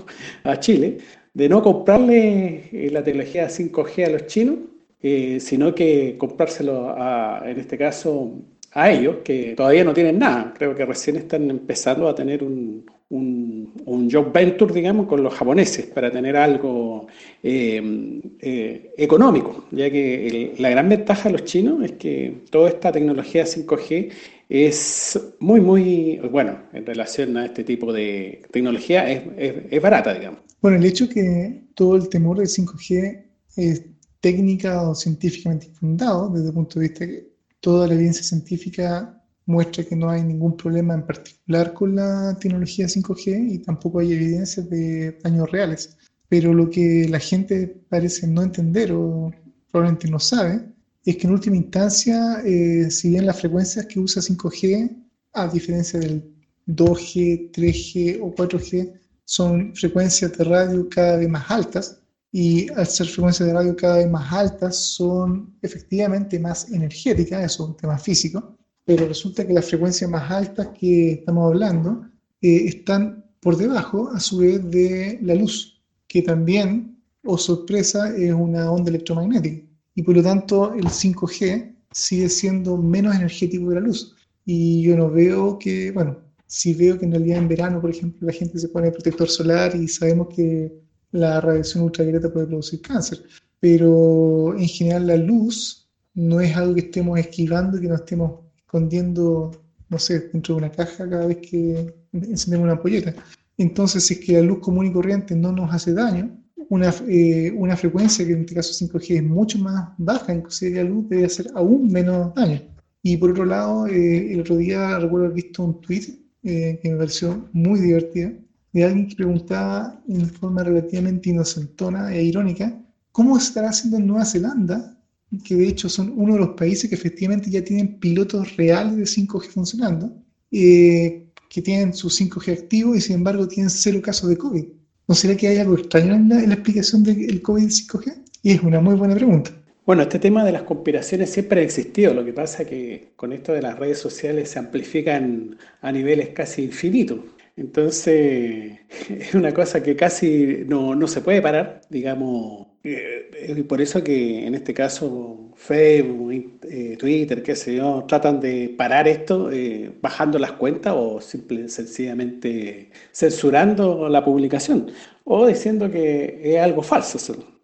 a Chile, de no comprarle eh, la tecnología 5G a los chinos, eh, sino que comprárselo en este caso a ellos, que todavía no tienen nada. Creo que recién están empezando a tener un, un, un job venture, digamos, con los japoneses para tener algo eh, económico, ya que la gran ventaja de los chinos es que toda esta tecnología 5G es muy, muy, bueno, en relación a este tipo de tecnología, es, es, barata, digamos. Bueno, el hecho que todo el temor del 5G es técnica o científicamente fundado, desde el punto de vista que toda la evidencia científica muestra que no hay ningún problema en particular con la tecnología 5G y tampoco hay evidencias de daños reales. Pero lo que la gente parece no entender o probablemente no sabe es que en última instancia, eh, si bien las frecuencias que usa 5G, a diferencia del 2G, 3G o 4G, son frecuencias de radio cada vez más altas, y al ser frecuencias de radio cada vez más altas, son efectivamente más energéticas, eso es un tema físico, pero resulta que las frecuencias más altas que estamos hablando eh, están por debajo, a su vez, de la luz, que también, o oh sorpresa, es una onda electromagnética. Y por lo tanto, el 5G sigue siendo menos energético que la luz. Y yo no veo que, bueno, si veo que en realidad en verano, por ejemplo, la gente se pone protector solar y sabemos que la radiación ultravioleta puede producir cáncer. Pero en general la luz no es algo que estemos esquivando, que no estemos escondiendo, no sé, dentro de una caja cada vez que encendemos una ampolleta. Entonces, si es que la luz común y corriente no nos hace daño, una, eh, una frecuencia que en este caso 5G es mucho más baja, inclusive la luz debe hacer aún menos daño. Y por otro lado, eh, el otro día recuerdo haber visto un tweet eh, que me pareció muy divertido, de alguien que preguntaba en forma relativamente inocentona e irónica, ¿cómo estará haciendo en Nueva Zelanda que de hecho son uno de los países que efectivamente ya tienen pilotos reales de 5G funcionando, eh, que tienen su 5G activo y sin embargo tienen cero casos de COVID. ¿No será que hay algo extraño en la, explicación del COVID 5G? Y es una muy buena pregunta. Bueno, este tema de las conspiraciones siempre ha existido, lo que pasa es que con esto de las redes sociales se amplifican a niveles casi infinitos. Entonces, es una cosa que casi no, no se puede parar, digamos, eh, por eso que en este caso Facebook, eh, Twitter, qué sé yo, tratan de parar esto eh, bajando las cuentas o simple, sencillamente censurando la publicación o diciendo que es algo falso,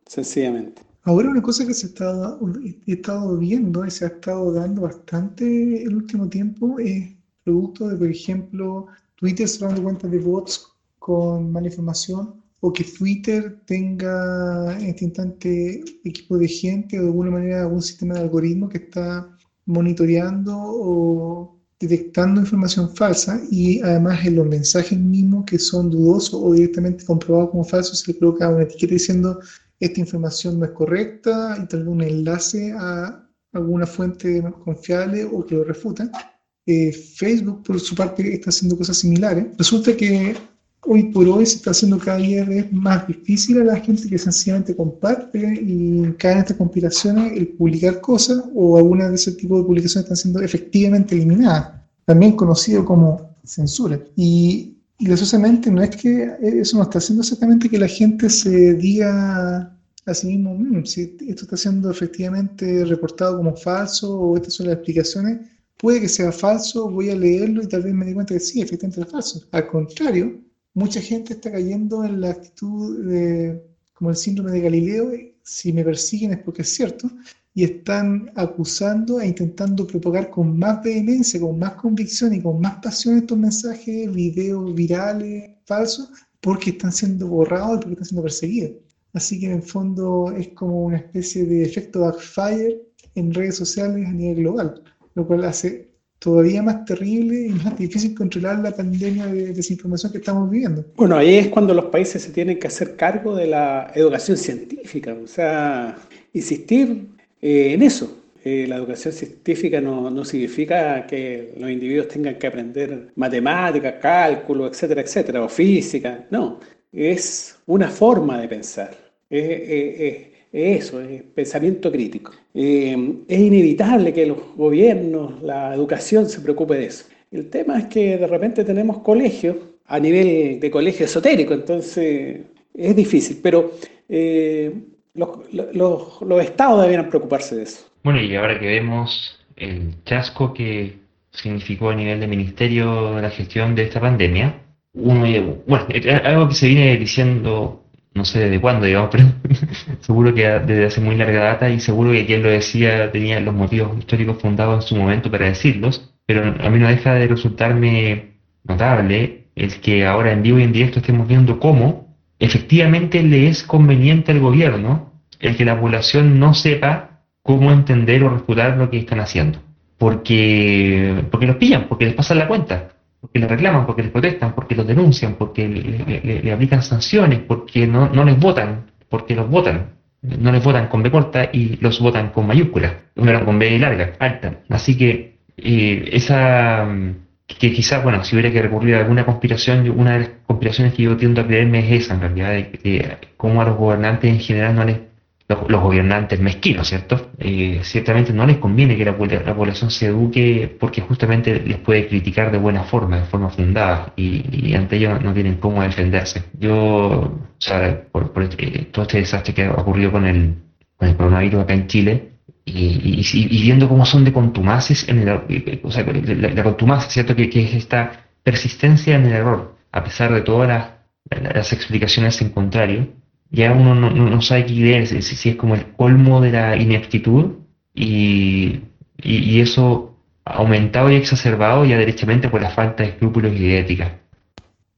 sencillamente. Ahora una cosa que se está, he estado viendo y se ha estado dando bastante el último tiempo es producto de, por ejemplo, Twitter cerrando cuentas de bots con mala información o que Twitter tenga en este instante equipo de gente o de alguna manera algún sistema de algoritmo que está monitoreando o detectando información falsa y además en los mensajes mismos que son dudosos o directamente comprobados como falsos se le coloca una etiqueta diciendo esta información no es correcta y tal vez un enlace a alguna fuente confiable o que lo refuta. Eh, Facebook, por su parte, está haciendo cosas similares. Resulta que hoy por hoy se está haciendo cada día más difícil a la gente que sencillamente comparte y cae en estas compilaciones el publicar cosas o algunas de ese tipo de publicaciones están siendo efectivamente eliminadas, también conocido como censura. Y, y graciosamente no es que eso no está haciendo exactamente que la gente se diga a sí mismo, si esto está siendo efectivamente reportado como falso o estas son las explicaciones, puede que sea falso, voy a leerlo y tal vez me di cuenta que sí, efectivamente es falso. Al contrario, mucha gente está cayendo en la actitud de, como el síndrome de Galileo, si me persiguen es porque es cierto, y están acusando e intentando propagar con más vehemencia, con más convicción y con más pasión estos mensajes, videos virales, falsos, porque están siendo borrados y porque están siendo perseguidos. Así que en el fondo es como una especie de efecto backfire en redes sociales a nivel global, lo cual hace todavía más terrible y más difícil controlar la pandemia de desinformación que estamos viviendo. Bueno, ahí es cuando los países se tienen que hacer cargo de la educación científica, o sea, insistir eh, en eso. Eh, la educación científica no, no, significa que los individuos tengan que aprender matemáticas, cálculo, etcétera, etcétera, o física, no, es una forma de pensar. Es, eso, es pensamiento crítico. Eh, es inevitable que los gobiernos, la educación se preocupe de eso. El tema es que de repente tenemos colegios a nivel de colegio esotérico, entonces es difícil, pero eh, los, los, los, estados deberían preocuparse de eso. Bueno, y ahora que vemos el chasco que significó a nivel de ministerio la gestión de esta pandemia, uno, bueno, algo que se viene diciendo, no sé desde cuándo, digamos, pero seguro que desde hace muy larga data y seguro que quien lo decía tenía los motivos históricos fundados en su momento para decirlos, pero a mí no deja de resultarme notable el que ahora en vivo y en directo estemos viendo cómo efectivamente le es conveniente al gobierno el que la población no sepa cómo entender o refutar lo que están haciendo. Porque, porque los pillan, porque les pasan la cuenta, porque les reclaman, porque les protestan, porque los denuncian, porque le, aplican sanciones, porque no, no les votan, porque los votan. No les votan con B corta y los votan con mayúscula, no con B larga, alta. Así que eh, esa que quizás, bueno, si hubiera que recurrir a alguna conspiración, una de las conspiraciones que yo tiendo a creerme es esa, en realidad, de, cómo a los gobernantes en general no les, los, gobernantes mezquinos, ¿cierto? Eh, ciertamente no les conviene que la, población se eduque porque justamente les puede criticar de buena forma, de forma fundada, y, ante ello no tienen cómo defenderse. Yo, o sea, por, este, todo este desastre que ha ocurrido con el, con el coronavirus acá en Chile, y, viendo cómo son de contumaces en el, o sea, la, contumacia, ¿cierto? Que, es esta persistencia en el error, a pesar de todas las, explicaciones en contrario, ya uno no, sabe qué creer, si, si, es como el colmo de la ineptitud y, y, eso aumentado y exacerbado ya derechamente por la falta de escrúpulos y de ética.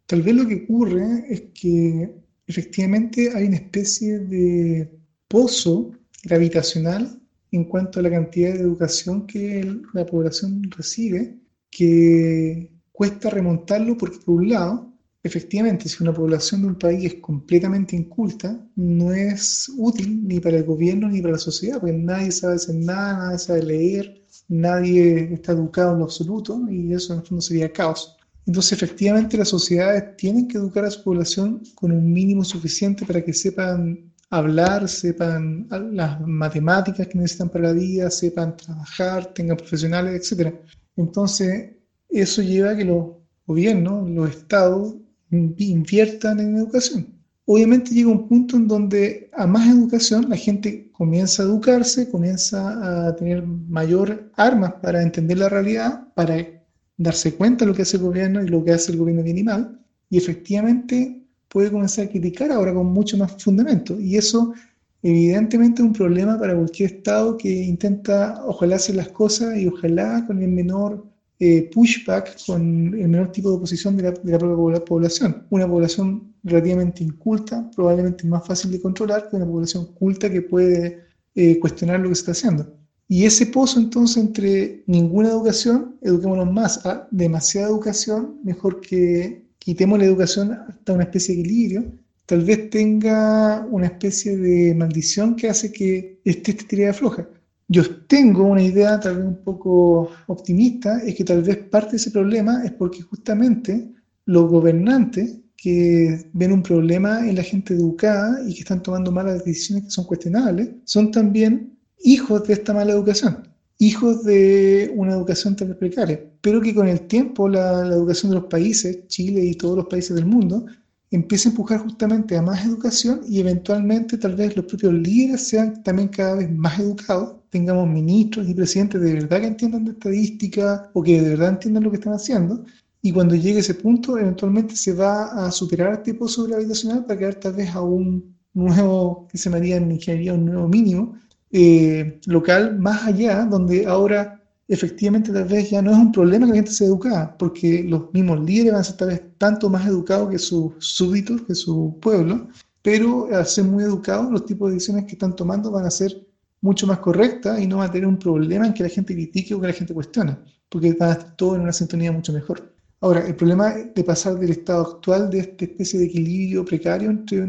Tal vez lo que ocurre es que efectivamente hay una especie de pozo gravitacional en cuanto a la cantidad de educación que la población recibe, que cuesta remontarlo porque por un lado, efectivamente, si una población de un país es completamente inculta, no es útil ni para el gobierno ni para la sociedad, porque nadie sabe hacer nada, nadie sabe leer, nadie está educado en lo absoluto y eso en el fondo sería caos. Entonces, efectivamente, las sociedades tienen que educar a su población con un mínimo suficiente para que sepan hablar, sepan las matemáticas que necesitan para la vida, sepan trabajar, tengan profesionales, etc. Entonces, eso lleva a que los gobiernos, los estados, inviertan en educación. Obviamente llega un punto en donde a más educación la gente comienza a educarse, comienza a tener mayor armas para entender la realidad, para darse cuenta de lo que hace el gobierno y lo que hace el gobierno bien y mal, y efectivamente puede comenzar a criticar ahora con mucho más fundamento. Y eso evidentemente es un problema para cualquier Estado que intenta ojalá hacer las cosas y ojalá con el menor eh, pushback, con el menor tipo de oposición de la, propia población. Una población relativamente inculta, probablemente más fácil de controlar que una población culta que puede eh, cuestionar lo que se está haciendo. Y ese pozo entonces entre ninguna educación, eduquémonos más, a demasiada educación, mejor que quitemos la educación hasta una especie de equilibrio, tal vez tenga una especie de maldición que hace que esté esta tirada floja. Yo tengo una idea tal vez un poco optimista, es que tal vez parte de ese problema es porque justamente los gobernantes que ven un problema en la gente educada y que están tomando malas decisiones que son cuestionables, son también hijos de esta mala educación hijos de una educación tan precaria, pero que con el tiempo la, educación de los países, Chile y todos los países del mundo, empieza a empujar justamente a más educación y eventualmente tal vez los propios líderes sean también cada vez más educados, tengamos ministros y presidentes de verdad que entiendan de estadística o que de verdad entiendan lo que están haciendo. Y cuando llegue ese punto, eventualmente se va a superar este pozo gravitacional para quedar tal vez a un nuevo, que se llamaría en ingeniería, un nuevo mínimo, eh, local más allá, donde ahora efectivamente tal vez ya no es un problema que la gente sea educada, porque los mismos líderes van a ser tal vez tanto más educados que sus súbditos, que su pueblo, pero al ser muy educados, los tipos de decisiones que están tomando van a ser mucho más correctas y no van a tener un problema en que la gente critique o que la gente cuestione, porque van a estar todos en una sintonía mucho mejor. Ahora, el problema de pasar del estado actual de esta especie de equilibrio precario entre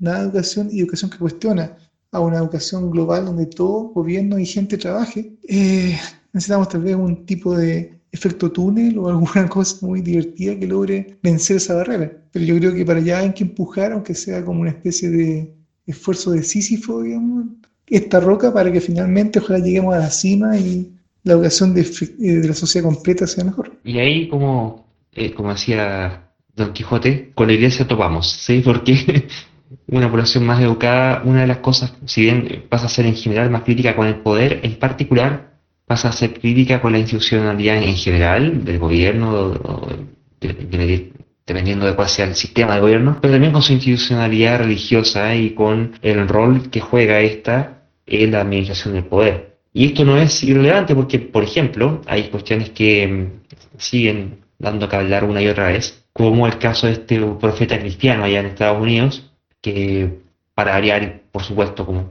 una educación y educación que cuestiona a una educación global donde todo gobierno y gente trabaje, eh, necesitamos tal vez un tipo de efecto túnel o alguna cosa muy divertida que logre vencer esa barrera. Pero yo creo que para allá hay que empujar, aunque sea como una especie de esfuerzo de Sísifo, digamos, esta roca para que finalmente ojalá lleguemos a la cima y la educación de, eh, de la sociedad completa sea mejor. Y ahí, como, eh, como decía Don Quijote, con la iglesia topamos, ¿sí? Porque una población más educada, una de las cosas, si bien pasa a ser en general más crítica con el poder, en particular pasa a ser crítica con la institucionalidad en general, del gobierno, de, dependiendo de cuál sea el sistema de gobierno, pero también con su institucionalidad religiosa y con el rol que juega esta en la administración del poder. Y esto no es irrelevante porque, por ejemplo, hay cuestiones que mm, siguen dando que hablar una y otra vez, como el caso de este profeta cristiano allá en Estados Unidos, que para variar, por supuesto, como,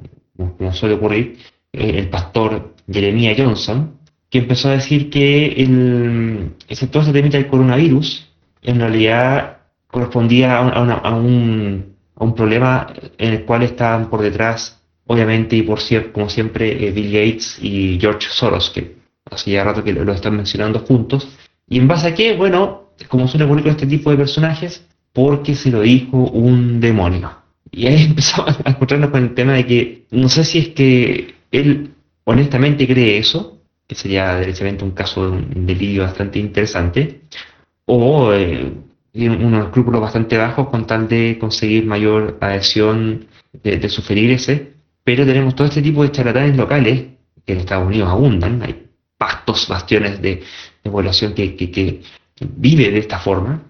suele ocurrir, eh, el pastor Jeremiah Johnson, que empezó a decir que el, ese, todo ese tema del coronavirus en realidad correspondía a, un, problema en el cual estaban por detrás, obviamente, y por cierto, como siempre, eh, Bill Gates y George Soros, que hace ya rato que lo, están mencionando juntos. ¿Y en base a qué? Bueno, como suele ocurrir con este tipo de personajes, porque se lo dijo un demonio. Y ahí empezó a encontrarnos con el tema de que no sé si es que él honestamente cree eso, que sería derechamente un caso de un bastante interesante, o eh, unos escrúpulos bastante bajos con tal de conseguir mayor adhesión de, de sus feligreses, pero tenemos todo este tipo de charlatanes locales que en Estados Unidos abundan, hay pastos, bastiones de, población que, vive de esta forma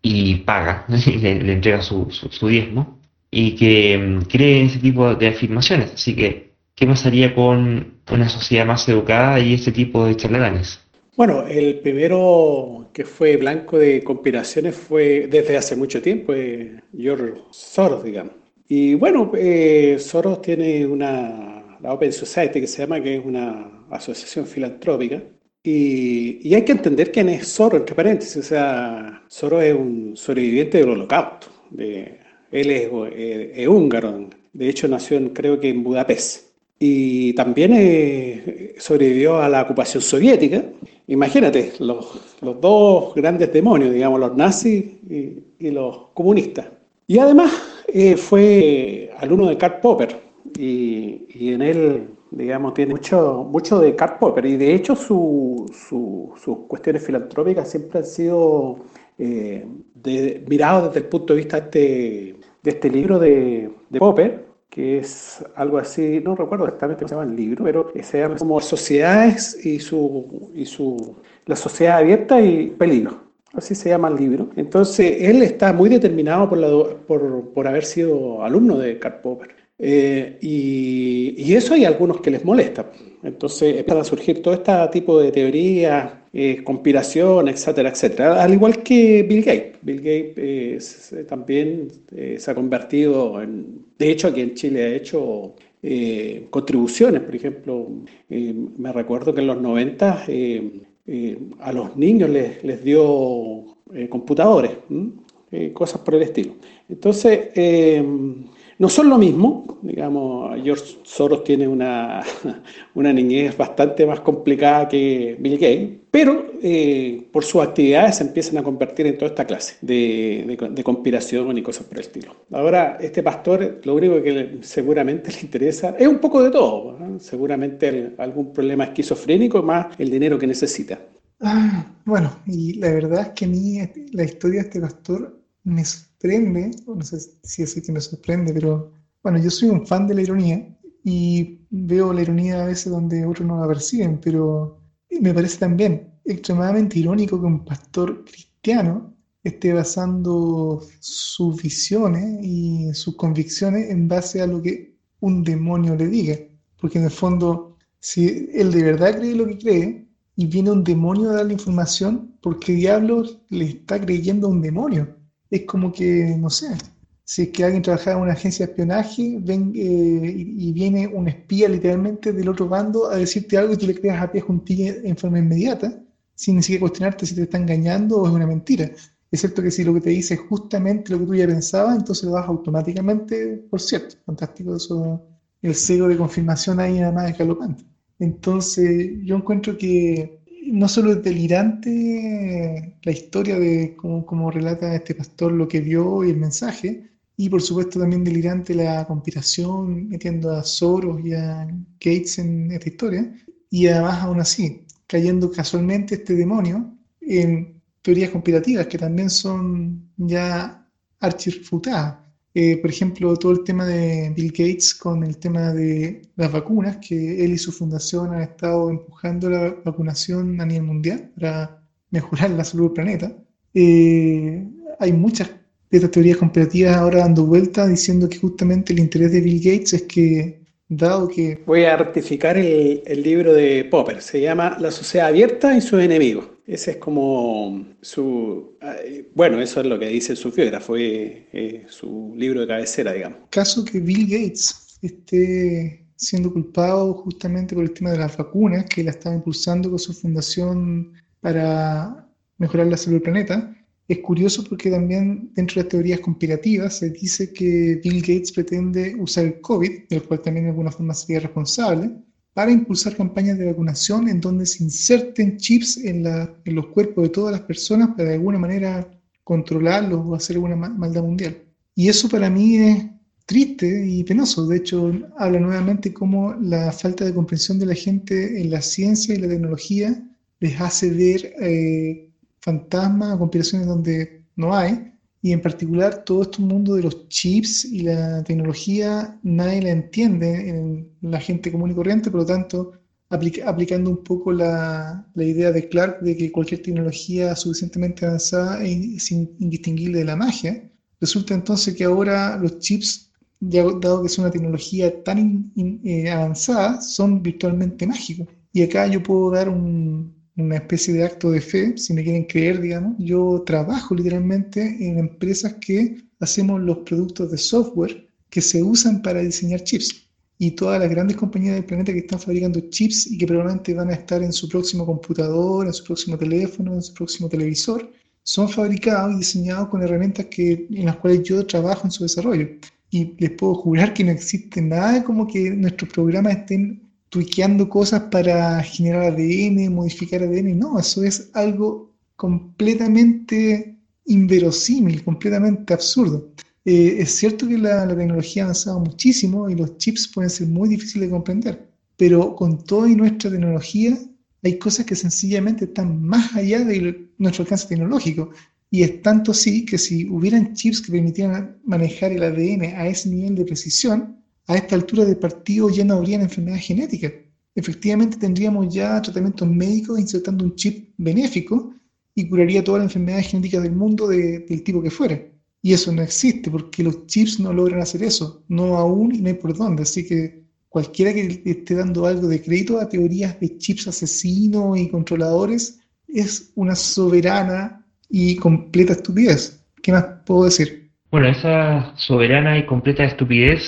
y paga, le, entrega su, su, diezmo, y que mm, cree en ese tipo de afirmaciones. Así que, ¿qué pasaría con una sociedad más educada y este tipo de charlatanes? Bueno, el primero que fue blanco de conspiraciones fue desde hace mucho tiempo, eh, George Soros, digamos. Y bueno, eh, Soros tiene una, la Open Society que se llama, que es una asociación filantrópica. Y, hay que entender quién es Soros, entre paréntesis. O sea, Soros es un sobreviviente del holocausto. De, él es, eh, es, húngaro. De hecho, nació en, creo que en Budapest. Y también sobrevivió a la ocupación soviética Imagínate, los, dos grandes demonios, digamos, los nazis y, los comunistas. Y además eh, fue alumno de Karl Popper y, en él, digamos, tiene mucho, mucho de Karl Popper y de hecho sus cuestiones filantrópicas siempre han sido eh, miradas desde el punto de vista de este, de este libro de, de Popper, que es algo así, no recuerdo exactamente cómo se llama el libro, pero se llama como Sociedades y su, y su la sociedad abierta y peligro. Así se llama el libro. Entonces, él está muy determinado por, por haber sido alumno de Karl Popper. Eh, y, y, eso hay algunos que les molesta. Entonces empiezan a surgir todo este tipo de teorías, eh, conspiración, etcétera, etcétera. Al igual que Bill Gates. Bill Gates eh, también eh, se ha convertido en, de hecho aquí en Chile ha hecho contribuciones, por ejemplo, me recuerdo que en los 90 a los niños les, les dio computadores, cosas por el estilo. Entonces, no son lo mismo, digamos, George Soros tiene una, una niñez bastante más complicada que Bill Gates, pero eh, por sus actividades se empiezan a convertir en toda esta clase de, de, conspiración y cosas por el estilo. Ahora, este pastor, lo único que seguramente le interesa es un poco de todo, seguramente algún problema esquizofrénico más el dinero que necesita. Ah, bueno, y la verdad es que a mí la historia de este pastor me sorprende, no sé si es que me sorprende, pero bueno, yo soy un fan de la ironía y veo la ironía a veces donde otros no la perciben, pero me parece también extremadamente irónico que un pastor cristiano esté basando sus visiones y sus convicciones en base a lo que un demonio le diga. Porque en el fondo, si él de verdad cree lo que cree y viene un demonio a darle información, ¿por qué diablos le está creyendo a un demonio? Es como que, no sé, si es que alguien trabaja en una agencia de espionaje ven, eh, y, viene un espía literalmente del otro bando a decirte algo y tú le creas a pie juntillo en forma inmediata, sin ni siquiera cuestionarte si te está engañando o es una mentira. Es cierto que si lo que te dice es justamente lo que tú ya pensabas, entonces lo vas automáticamente por cierto. Fantástico eso, el cego de confirmación ahí nada más galopante. Entonces yo encuentro que no solo es delirante la historia de cómo, relata este pastor lo que vio y el mensaje, y por supuesto también delirante la conspiración metiendo a Soros y a Gates en esta historia, y además aún así, cayendo casualmente este demonio en teorías conspirativas que también son ya archirrefutadas. Eh, por ejemplo, todo el tema de Bill Gates con el tema de las vacunas, que él y su fundación han estado empujando la vacunación a nivel mundial para mejorar la salud del planeta. Eh, hay muchas de estas teorías comparativas ahora dando vuelta diciendo que justamente el interés de Bill Gates es que, dado que... Voy a rectificar el, el libro de Popper, se llama La sociedad abierta y sus enemigos. Ese es como su... eh, Bueno, eso es lo que dice su biógrafo, eh, eh, su libro de cabecera, digamos. Caso que Bill Gates esté siendo culpado justamente por el tema de las vacunas, que la estaba impulsando con su fundación para mejorar la salud del planeta, es curioso porque también dentro de las teorías conspirativas se dice que Bill Gates pretende usar el COVID, del cual también de alguna forma sería responsable, para impulsar campañas de vacunación en donde se inserten chips en, la- en los cuerpos de todas las personas para de alguna manera controlarlos o hacer alguna ma- maldad mundial. Y eso para mí es triste y penoso. De hecho, habla nuevamente cómo la falta de comprensión de la gente en la ciencia y la tecnología les hace ver eh, fantasmas o conspiraciones donde no hay. Y en particular todo este mundo de los chips y la tecnología nadie la entiende en la gente común y corriente, por lo tanto, aplica- aplicando un poco la, la idea de Clark de que cualquier tecnología suficientemente avanzada es in- indistinguible de la magia, resulta entonces que ahora los chips, ya dado que es una tecnología tan eh, avanzada, son virtualmente mágicos. Y acá yo puedo dar un- una especie de acto de fe, si me quieren creer, digamos. Yo trabajo literalmente en empresas que hacemos los productos de software que se usan para diseñar chips. Y todas las grandes compañías del planeta que están fabricando chips y que probablemente van a estar en su próximo computador, en su próximo teléfono, en su próximo televisor, son fabricados y diseñados con herramientas que, en las cuales yo trabajo en su desarrollo. Y les puedo jurar que no existe nada como que nuestros programas estén tuiqueando cosas para generar ADN, modificar ADN. No, eso es algo completamente inverosímil, completamente absurdo. Eh, es cierto que la, la tecnología ha avanzado muchísimo y los chips pueden ser muy difíciles de comprender, pero con toda nuestra tecnología hay cosas que sencillamente están más allá de nuestro alcance tecnológico. Y es tanto así que si hubieran chips que permitieran manejar el ADN a ese nivel de precisión, a esta altura de partido ya no habrían enfermedades genéticas. Efectivamente tendríamos ya tratamientos médicos insertando un chip benéfico y curaría todas las enfermedades genéticas del mundo de- del tipo que fuera. Y eso no existe porque los chips no logran hacer eso, no aún y no hay por dónde. Así que cualquiera que esté dando algo de crédito a teorías de chips asesinos y controladores es una soberana y completa estupidez. ¿Qué más puedo decir? Bueno, esa soberana y completa estupidez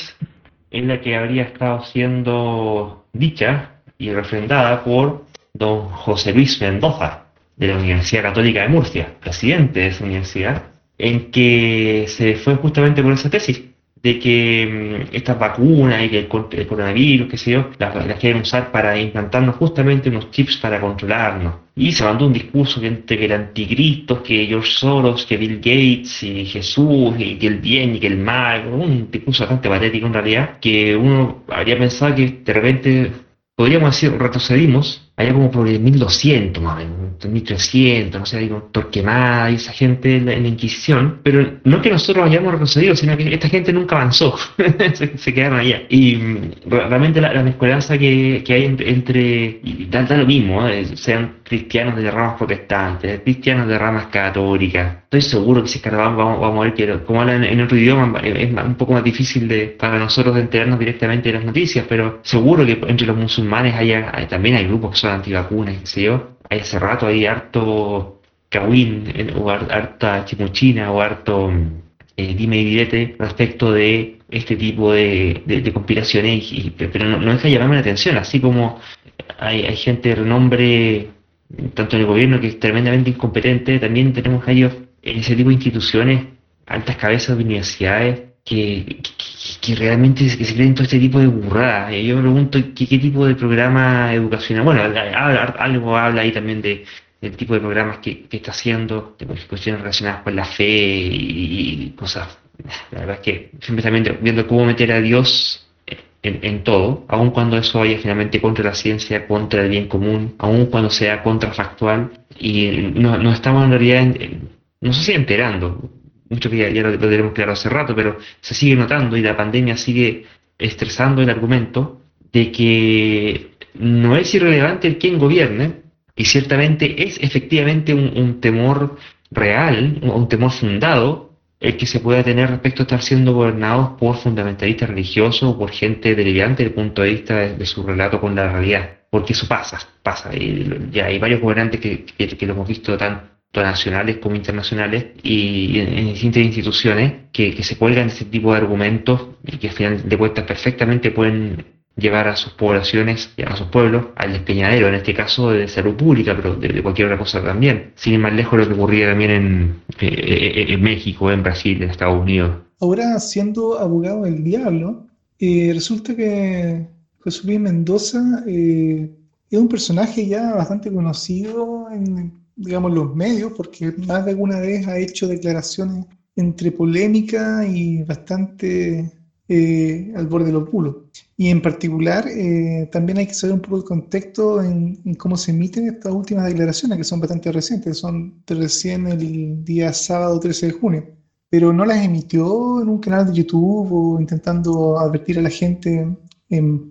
es la que habría estado siendo dicha y refrendada por don José Luis Mendoza, de la Universidad Católica de Murcia, presidente de esa universidad, en que se fue justamente por esa tesis de que mm, estas vacunas y que el, el coronavirus, qué sé yo, las, quieren usar para implantarnos justamente unos chips para controlarnos. Y se mandó un discurso entre que el anticristo, que George Soros, que Bill Gates y Jesús, y que el bien y que el mal, un discurso bastante patético en realidad, que uno habría pensado que de repente podríamos decir, retrocedimos allá como por el 1200, más o menos, 1300, no sé, con Torquemada y esa gente en la, Inquisición, pero no que nosotros hayamos retrocedido, sino que esta gente nunca avanzó, se, se quedaron allá. Y mm, re- realmente la, la mezcolanza que, que hay entre, entre- da, da lo mismo, ¿eh? sean cristianos de ramas protestantes, cristianos de ramas católicas, estoy seguro que si escarbamos vamos, vamos a ver que como hablan en otro idioma es un poco más difícil de, para nosotros de enterarnos directamente de las noticias, pero seguro que entre los musulmanes haya, hay- también hay grupos que son antivacunas, qué sé yo, hace rato hay harto cagüín o har- harta chimuchina o harto eh, dime y direte respecto de este tipo de, de- de conspiraciones, y- pero no, no deja de llamarme la atención, así como hay, gente de renombre tanto en el gobierno que es tremendamente incompetente, también tenemos ellos en ese tipo de instituciones, altas cabezas de universidades, que, que, realmente se, creen todo este tipo de burradas. Yo me pregunto qué, tipo de programa educacional, bueno, algo habla ahí también de, del tipo de programas que, que está haciendo, de cuestiones relacionadas con la fe y, cosas. La verdad es que siempre también viendo cómo meter a Dios en, en todo, aun cuando eso vaya finalmente contra la ciencia, contra el bien común, aun cuando sea contrafactual, y no- nos estamos en realidad, en- no sé si enterando, mucho que ya, ya lo, tenemos claro hace rato, pero se sigue notando y la pandemia sigue estresando el argumento de que no es irrelevante el quién gobierne, y ciertamente es efectivamente un, un temor real, un temor fundado, el que se pueda tener respecto a estar siendo gobernados por fundamentalistas religiosos o por gente delirante desde el punto de vista de, su relato con la realidad. Porque eso pasa, pasa. Y ya hay varios gobernantes que, que, lo hemos visto tanto nacionales como internacionales y en, distintas instituciones que, se cuelgan de este tipo de argumentos y que al final de cuentas perfectamente pueden llevar a sus poblaciones y a sus pueblos al despeñadero, en este caso de salud pública, pero de, cualquier otra cosa también. Sin ir más lejos lo que ocurría también en, eh, eh, en México, en Brasil, en Estados Unidos. Ahora, siendo abogado del diablo, eh, resulta que José Luis Mendoza es un personaje ya bastante conocido en, digamos, los medios, porque más de alguna vez ha hecho declaraciones entre polémica y bastante eh, al borde de los bulos. Y en particular, eh, también hay que saber un poco el contexto en, cómo se emiten estas últimas declaraciones, que son bastante recientes, son recién el día sábado 13 de junio, pero no las emitió en un canal de YouTube o intentando advertir a la gente en, en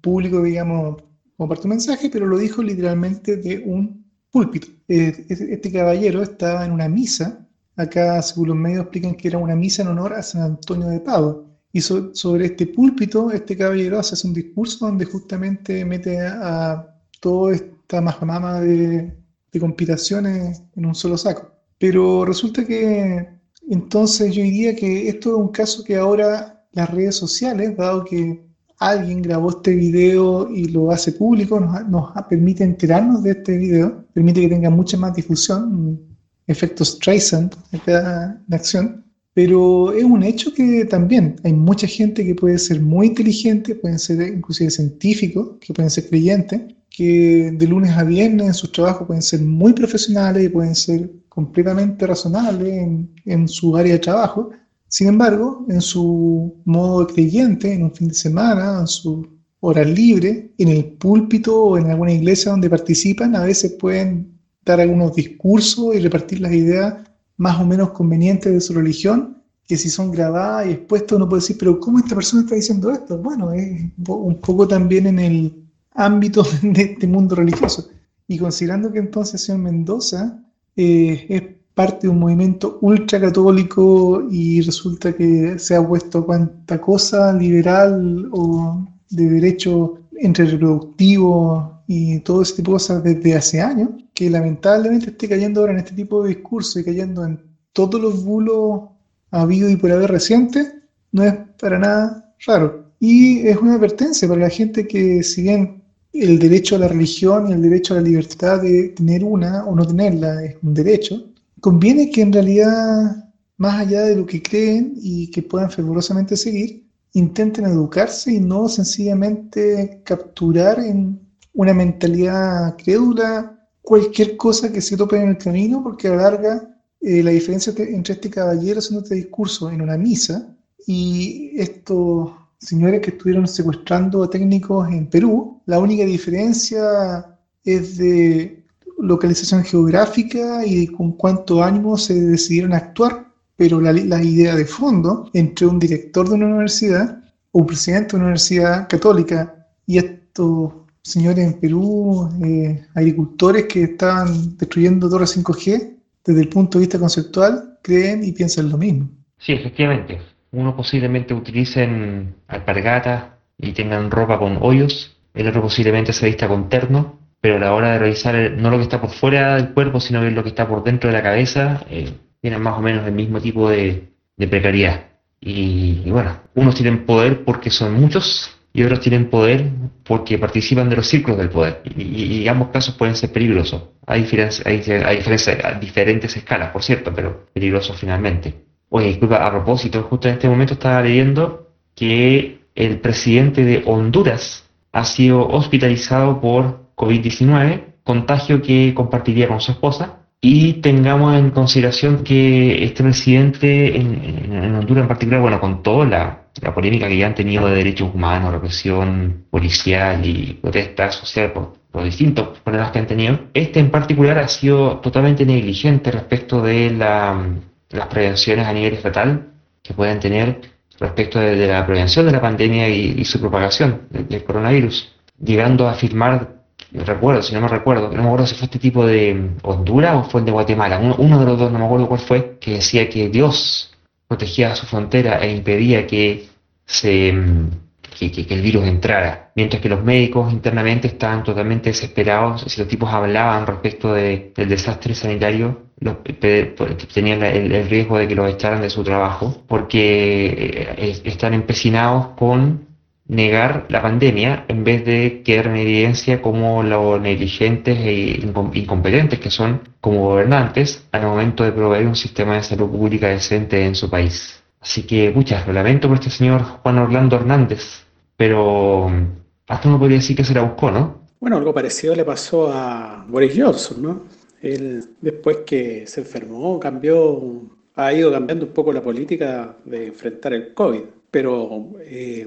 público, digamos, como parte de un mensaje, pero lo dijo literalmente de un púlpito. Eh, este caballero estaba en una misa, acá según los medios explican que era una misa en honor a San Antonio de Padua, y sobre este púlpito, este caballero hace un discurso donde justamente mete a, toda esta majamama de, de en un solo saco. Pero resulta que entonces yo diría que esto es un caso que ahora las redes sociales, dado que alguien grabó este video y lo hace público, nos, nos permite enterarnos de este video, permite que tenga mucha más difusión, efectos Streisand de acción, pero es un hecho que también hay mucha gente que puede ser muy inteligente, pueden ser inclusive científicos, que pueden ser creyentes, que de lunes a viernes en sus trabajos pueden ser muy profesionales y pueden ser completamente razonables en, en su área de trabajo. Sin embargo, en su modo de creyente, en un fin de semana, en su hora libre, en el púlpito o en alguna iglesia donde participan, a veces pueden dar algunos discursos y repartir las ideas más o menos convenientes de su religión, que si son grabadas y expuestas uno puede decir, pero ¿cómo esta persona está diciendo esto? Bueno, es un poco también en el ámbito de este mundo religioso. Y considerando que entonces señor Mendoza eh, es parte de un movimiento ultracatólico y resulta que se ha puesto cuanta cosa liberal o de derecho entre reproductivo y todo ese tipo de cosas desde hace años, que lamentablemente esté cayendo ahora en este tipo de discurso y cayendo en todos los bulos habido y por haber recientes, no es para nada raro. Y es una advertencia para la gente que si bien el derecho a la religión y el derecho a la libertad de tener una o no tenerla es un derecho, conviene que en realidad, más allá de lo que creen y que puedan fervorosamente seguir, intenten educarse y no sencillamente capturar en una mentalidad crédula cualquier cosa que se tope en el camino, porque a la larga eh, la diferencia entre este caballero haciendo este discurso en una misa y estos señores que estuvieron secuestrando a técnicos en Perú, la única diferencia es de localización geográfica y con cuánto ánimo se decidieron actuar, pero la, idea de fondo entre un director de una universidad, un presidente de una universidad católica y estos señores en Perú, eh, agricultores que estaban destruyendo torres 5G, desde el punto de vista conceptual, creen y piensan lo mismo. Sí, efectivamente. Uno posiblemente utilicen alpargatas y tengan ropa con hoyos, el otro posiblemente se vista con terno, pero a la hora de revisar no lo que está por fuera del cuerpo, sino lo que está por dentro de la cabeza, eh, tienen más o menos el mismo tipo de, precariedad. y, bueno, unos tienen poder porque son muchos y otros tienen poder porque participan de los círculos del poder. Y, ambos casos pueden ser peligrosos. Hay, hay, hay diferentes escalas, por cierto, pero peligrosos finalmente. Oye, disculpa, a propósito, justo en este momento estaba leyendo que el presidente de Honduras ha sido hospitalizado por COVID-19, contagio que compartiría con su esposa, y tengamos en consideración que este presidente en, en Honduras en particular, bueno, con toda la, la polémica que ya han tenido de derechos humanos, represión policial y protesta social por, por distintos problemas que han tenido, este en particular ha sido totalmente negligente respecto de las prevenciones a nivel estatal que pueden tener respecto de, la prevención de la pandemia y, su propagación del, coronavirus, llegando a afirmar recuerdo, si no me recuerdo, no me acuerdo si fue este tipo de Honduras o fue el de Guatemala, uno, de los dos, no me acuerdo cuál fue, que decía que Dios protegía su frontera e impedía que se que, el virus entrara, mientras que los médicos internamente estaban totalmente desesperados, si los tipos hablaban respecto del desastre sanitario, tenían el, riesgo de que los echaran de su trabajo, porque eh, están empecinados con negar la pandemia en vez de quedar en evidencia como los negligentes e incompetentes que son como gobernantes al momento de proveer un sistema de salud pública decente en su país. Así que, muchas, lo lamento por este señor Juan Orlando Hernández, pero hasta uno podría decir que se la buscó, ¿no? Bueno, algo parecido le pasó a Boris Johnson, ¿no? Él, después que se enfermó, cambió, ha ido cambiando un poco la política de enfrentar el COVID. Pero, eh,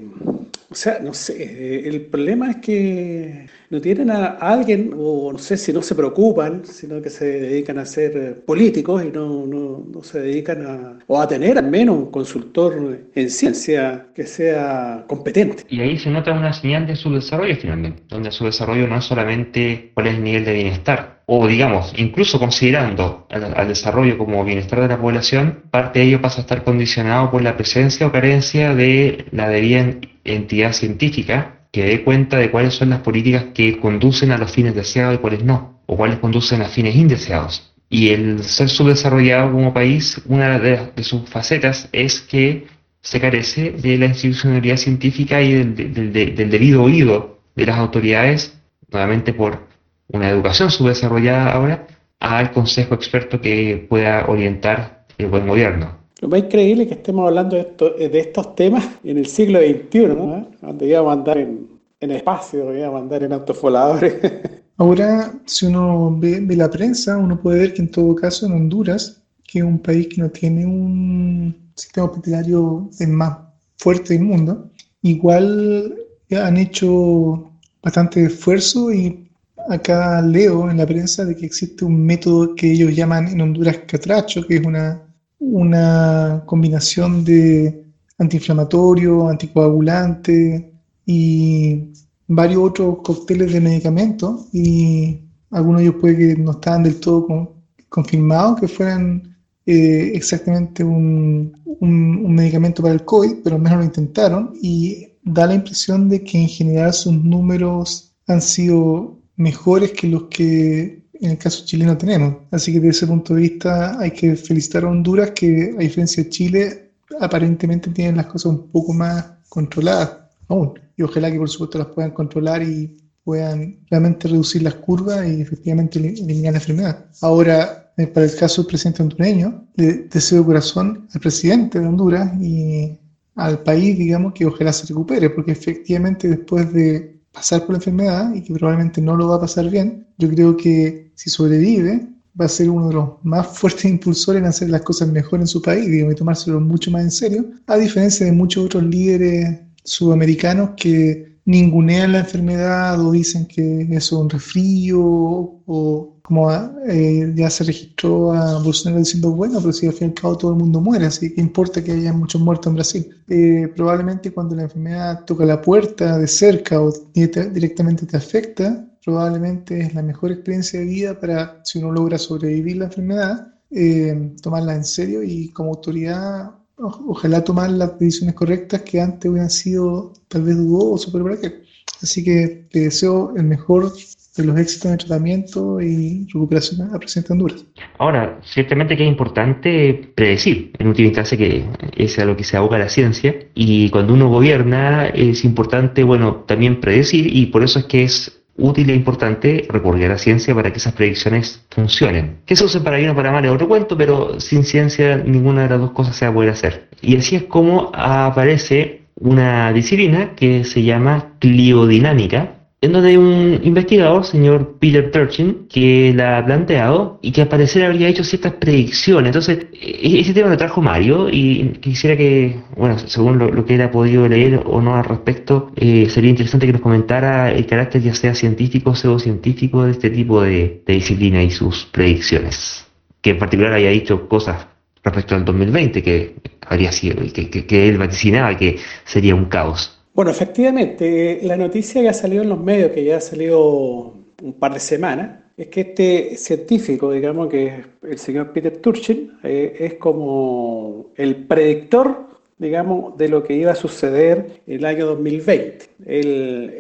o sea, no sé, eh, el problema es que no tienen a alguien, o no sé si no se preocupan, sino que se dedican a ser políticos y no, no, no se dedican a, o a tener al menos un consultor en ciencia que sea competente. Y ahí se nota una señal de su desarrollo finalmente, donde su desarrollo no es solamente cuál es el nivel de bienestar, o digamos, incluso considerando al, desarrollo como bienestar de la población, parte de ello pasa a estar condicionado por la presencia o carencia de la debida entidad científica que dé cuenta de cuáles son las políticas que conducen a los fines deseados y cuáles no, o cuáles conducen a fines indeseados. Y el ser subdesarrollado como país, una de, sus facetas es que se carece de la institucionalidad científica y del, del debido oído de las autoridades, nuevamente por una educación subdesarrollada ahora al consejo experto que pueda orientar el buen gobierno. Lo más increíble es que estemos hablando de, de estos temas en el siglo XXI, ¿no? donde íbamos a andar en, en espacio, íbamos a andar en autofoladores. Ahora, si uno ve, ve, la prensa, uno puede ver que en todo caso en Honduras, que es un país que no tiene un sistema hospitalario el más fuerte del mundo, igual han hecho bastante esfuerzo y acá leo en la prensa de que existe un método que ellos llaman en Honduras catracho, que es una, una combinación de antiinflamatorio, anticoagulante y varios otros cócteles de medicamentos y algunos de ellos puede que no estaban del todo confirmados que fueran eh, exactamente un, un, medicamento para el COVID, pero al menos lo intentaron. Y da la impresión de que en general sus números han sido mejores que los que en el caso chileno tenemos. Así que desde ese punto de vista hay que felicitar a Honduras que a diferencia de Chile aparentemente tienen las cosas un poco más controladas aún. Y ojalá que por supuesto las puedan controlar y puedan realmente reducir las curvas y efectivamente eliminar la enfermedad. Ahora, eh, para el caso del presidente hondureño, le deseo de corazón al presidente de Honduras y al país, digamos, que ojalá se recupere, porque efectivamente después de pasar por la enfermedad y que probablemente no lo va a pasar bien, yo creo que si sobrevive va a ser uno de los más fuertes impulsores en hacer las cosas mejor en su país digamos, y tomárselo mucho más en serio, a diferencia de muchos otros líderes sudamericanos que ningunean la enfermedad o dicen que es un resfrío o como eh, ya se registró a Bolsonaro diciendo, bueno, pero si al fin y al cabo todo el mundo muere, así que importa que haya muchos muertos en Brasil. Eh, probablemente cuando la enfermedad toca la puerta de cerca o directamente te afecta, probablemente es la mejor experiencia de vida para, si uno logra sobrevivir la enfermedad, eh, tomarla en serio y como autoridad ojalá tomar las decisiones correctas que antes hubieran sido tal vez dudosos, pero para qué. Así que te deseo el mejor de los éxitos de tratamiento y recuperación a presidente Honduras. Ahora, ciertamente que es importante predecir, en última instancia, que es a lo que se aboca la ciencia, y cuando uno gobierna es importante, bueno, también predecir, y por eso es que es útil e importante recurrir a la ciencia para que esas predicciones funcionen. Que se use para bien o para mal es otro cuento, pero sin ciencia ninguna de las dos cosas se va a poder hacer. Y así es como aparece una disciplina que se llama cliodinámica, en donde un investigador, señor Peter Turchin, que la ha planteado y que al parecer habría hecho ciertas predicciones. Entonces, e-, ese tema lo trajo Mario y quisiera que, bueno, según lo, que él ha podido leer o no al respecto, eh, sería interesante que nos comentara el carácter ya sea científico o pseudocientífico de este tipo de, disciplina y sus predicciones. Que en particular haya dicho cosas respecto al 2020 que habría sido, que, que, que él vaticinaba que sería un caos. Bueno, efectivamente, la noticia ya salió en los medios, que ya salió un par de semanas, es que este científico, digamos que es el señor Peter Turchin, eh, es como el predictor digamos, de lo que iba a suceder el año 2020.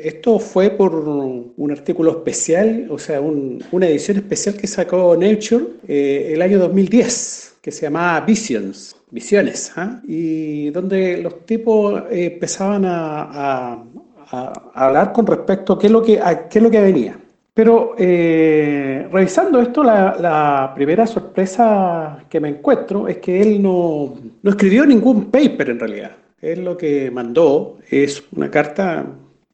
esto fue por un artículo especial, o sea, una edición especial que sacó Nature eh, el año 2010, que se llamaba Visions, Visiones, ¿ah? y donde los tipos eh, empezaban a, hablar con respecto a qué es lo que, qué es lo que venía. Pero eh, revisando esto, la, primera sorpresa que me encuentro es que él no, no escribió ningún paper en realidad. Él lo que mandó es una carta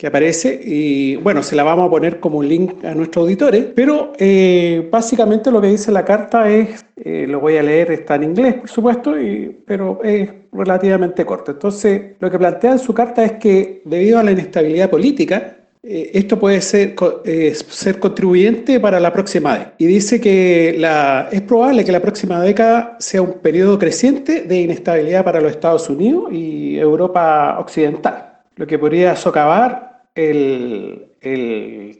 que aparece y bueno, se la vamos a poner como link a nuestros auditores, pero eh, básicamente lo que dice la carta es, eh, lo voy a leer, está en inglés por supuesto, y, pero es relativamente corto. Entonces, lo que plantea en su carta es que debido a la inestabilidad política, eh, esto puede ser, eh, ser contribuyente para la próxima década. Y dice que la, es probable que la próxima década sea un periodo creciente de inestabilidad para los Estados Unidos y Europa Occidental, lo que podría socavar el,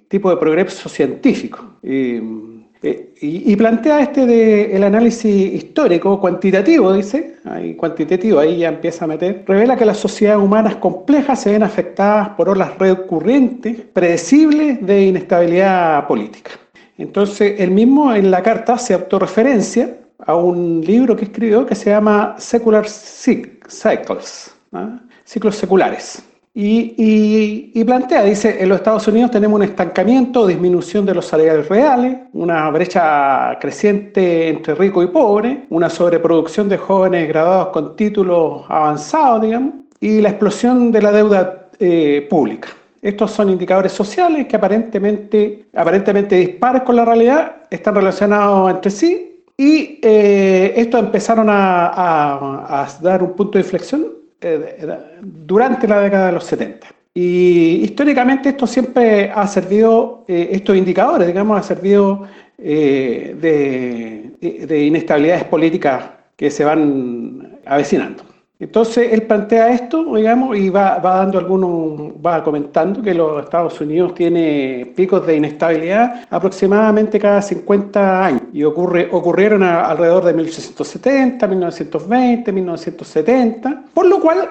tipo de progreso científico. Y, plantea este de el análisis histórico, cuantitativo, dice, ahí cuantitativo, ahí ya empieza a meter, revela que las sociedades humanas complejas se ven afectadas por olas recurrentes, predecibles de inestabilidad política. Entonces, él mismo en la carta se autorreferencia a un libro que escribió que se llama Secular Cycles, ¿ah? ciclos seculares. Y, plantea, dice, en los Estados Unidos tenemos un estancamiento, disminución de los salarios reales, una brecha creciente entre rico y pobre, una sobreproducción de jóvenes graduados con títulos avanzados, digamos, y la explosión de la deuda eh, pública. Estos son indicadores sociales que aparentemente, aparentemente dispares con la realidad, están relacionados entre sí y eh, estos empezaron a dar un punto de inflexión eh, durante la década de los 70. Y históricamente esto siempre ha servido, eh, estos indicadores, digamos, ha servido eh, de, inestabilidades políticas que se van avecinando. Entonces él plantea esto, digamos, y va, dando algunos, va comentando que los Estados Unidos tiene picos de inestabilidad aproximadamente cada 50 años y ocurre, ocurrieron alrededor de 1870, 1920, 1970, por lo cual,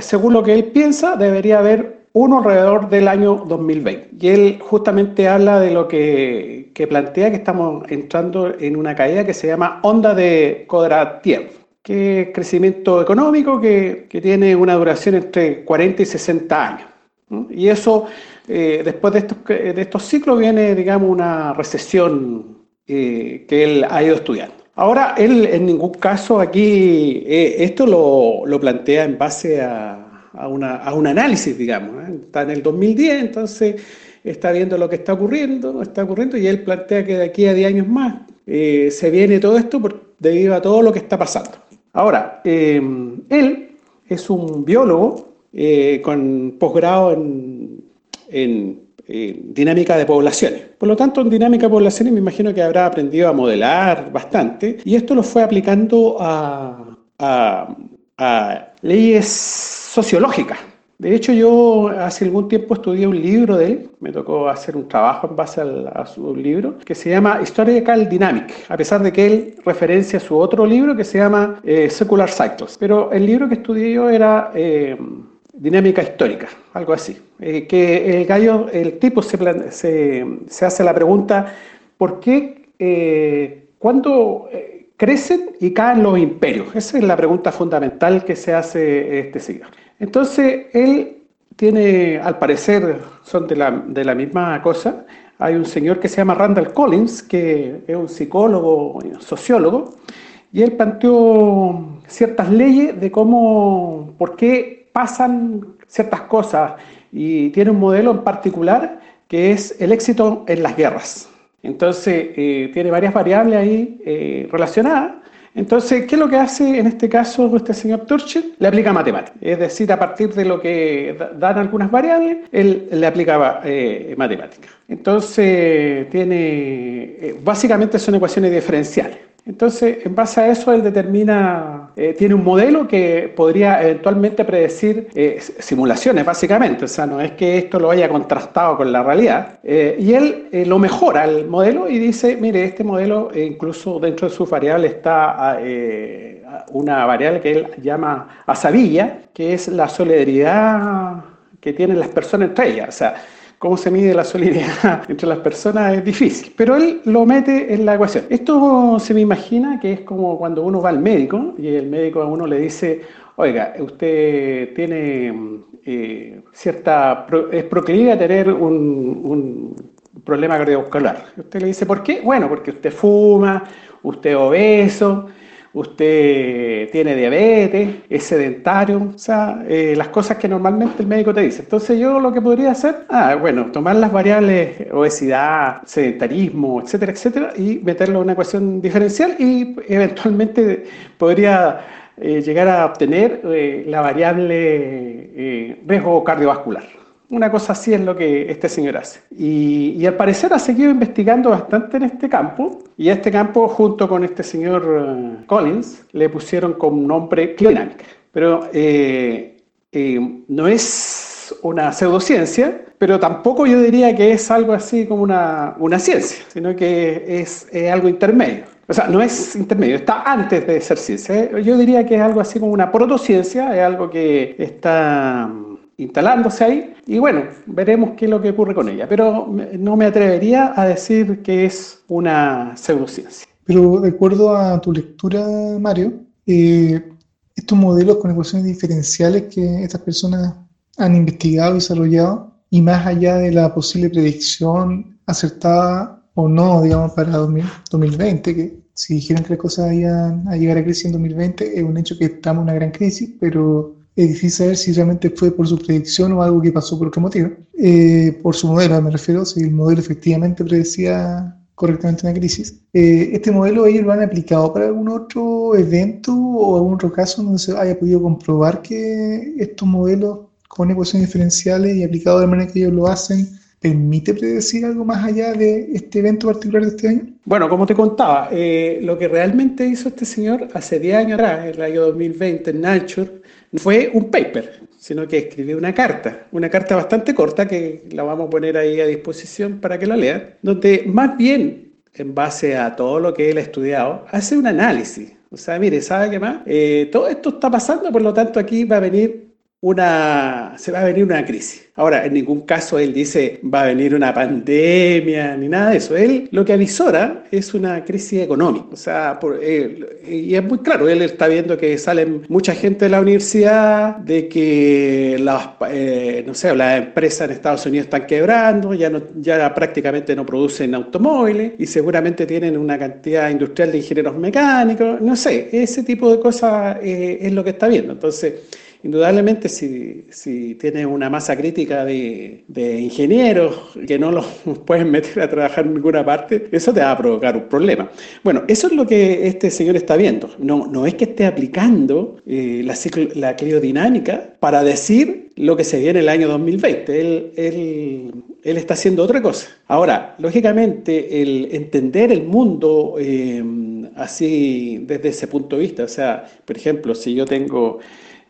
según lo que él piensa, debería haber uno alrededor del año 2020. Y él justamente habla de lo que, que plantea que estamos entrando en una caída que se llama onda de Kondratiev que es crecimiento económico que, tiene una duración entre 40 y 60 años. Y eso, eh, después de estos, de estos ciclos, viene, digamos, una recesión eh, que él ha ido estudiando. Ahora, él en ningún caso aquí, eh, esto lo, lo, plantea en base a, a, una, a un análisis, digamos. Está en el 2010, entonces está viendo lo que está ocurriendo, está ocurriendo, y él plantea que de aquí a 10 años más se viene todo esto por, debido a todo lo que está pasando. Ahora, eh, él es un biólogo eh, con posgrado en, dinámica de poblaciones. Por lo tanto, en dinámica de poblaciones me imagino que habrá aprendido a modelar bastante y esto lo fue aplicando a leyes sociológicas. De hecho, yo hace algún tiempo estudié un libro de él, me tocó hacer un trabajo en base a su libro, que se llama Historical Dynamic, a pesar de que él referencia su otro libro que se llama eh, Secular Cycles. Pero el libro que estudié yo era eh, Dinámica Histórica, algo así. Eh, que el gallo, el tipo se, se, hace la pregunta, ¿por qué cuando crecen y caen los imperios? Esa es la pregunta fundamental que se hace este señor. Entonces, él tiene, al parecer, son de la, de la misma cosa. Hay un señor que se llama Randall Collins, que es un psicólogo, sociólogo, y él planteó ciertas leyes de cómo, por qué pasan ciertas cosas, y tiene un modelo en particular que es el éxito en las guerras. Entonces, eh, tiene varias variables ahí eh, relacionadas, entonces, ¿qué es lo que hace en este caso este señor Turchel? Le aplica matemáticas. Es decir, a partir de lo que dan algunas variables, él le aplicaba eh, matemáticas. Entonces, tiene, eh, básicamente son ecuaciones diferenciales. Entonces, en base a eso, él determina, eh, tiene un modelo que podría eventualmente predecir eh, simulaciones, básicamente. O sea, no es que esto lo haya contrastado con la realidad. Eh, y él lo mejora el modelo y dice, mire, este modelo, incluso dentro de sus variables está una variable que él llama asabilla, que es la solidaridad que tienen las personas entre ellas. O sea, cómo se mide la solidaridad entre las personas es difícil, pero él lo mete en la ecuación. Esto se me imagina que es como cuando uno va al médico y el médico a uno le dice, oiga, usted tiene eh, cierta, es proclive a tener un, un problema cardiovascular. Usted le dice, ¿por qué? Bueno, porque usted fuma, usted es obeso, usted tiene diabetes, es sedentario, o sea, eh, las cosas que normalmente el médico te dice. Entonces yo lo que podría hacer, ah, bueno, tomar las variables obesidad, sedentarismo, etcétera, etcétera, y meterlo en una ecuación diferencial y eventualmente podría eh, llegar a obtener eh, la variable riesgo cardiovascular. Una cosa así es lo que este señor hace. Y, al parecer ha seguido investigando bastante en este campo. Y a este campo, junto con este señor eh, Collins, le pusieron como nombre cliodinámica. Pero eh, eh, no es una pseudociencia, pero tampoco yo diría que es algo así como una, una ciencia, sino que es, es algo intermedio. O sea, no es intermedio, está antes de ser ciencia. Yo diría que es algo así como una protociencia, es algo que está instalándose ahí y bueno, veremos qué es lo que ocurre con ella, pero no me atrevería a decir que es una pseudociencia. Pero de acuerdo a tu lectura, Mario, eh, estos modelos con ecuaciones diferenciales que estas personas han investigado y desarrollado, y más allá de la posible predicción acertada o no, digamos, para 2020, que si dijeron que las cosas iban a llegar a crisis en 2020, es un hecho que estamos en una gran crisis, pero es difícil saber si realmente fue por su predicción o algo que pasó por otro motivo. Eh, por su modelo, me refiero, si el modelo efectivamente predecía correctamente una crisis. Eh, ¿Este modelo ellos lo han aplicado para algún otro evento o algún otro caso donde se haya podido comprobar que estos modelos con ecuaciones diferenciales y aplicados de la manera que ellos lo hacen permite predecir algo más allá de este evento particular de este año? Bueno, como te contaba, eh, lo que realmente hizo este señor hace 10 años atrás, en el año 2020, en Nature, fue un paper, sino que escribió una carta, una carta bastante corta que la vamos a poner ahí a disposición para que la lean, donde más bien, en base a todo lo que él ha estudiado, hace un análisis. O sea, mire, ¿sabe qué más? Eh, todo esto está pasando, por lo tanto aquí va a venir una, se va a venir una crisis. Ahora, en ningún caso él dice va a venir una pandemia ni nada de eso. Él lo que avisora es una crisis económica. O sea, por, y es muy claro, él está viendo que salen mucha gente de la universidad, de que las, eh, no sé, las empresas en Estados Unidos están quebrando, ya, no, ya prácticamente no producen automóviles y seguramente tienen una cantidad industrial de ingenieros mecánicos. No sé, ese tipo de cosas eh, es lo que está viendo. Entonces, Indudablemente, si, si tienes una masa crítica de, ingenieros que no los pueden meter a trabajar en ninguna parte, eso te va a provocar un problema. Bueno, eso es lo que este señor está viendo. No, no es que esté aplicando eh, la, la cliodinámica para decir lo que se viene el año 2020. Él, él, él, está haciendo otra cosa. Ahora, lógicamente, el entender el mundo eh, así desde ese punto de vista, o sea, por ejemplo, si yo tengo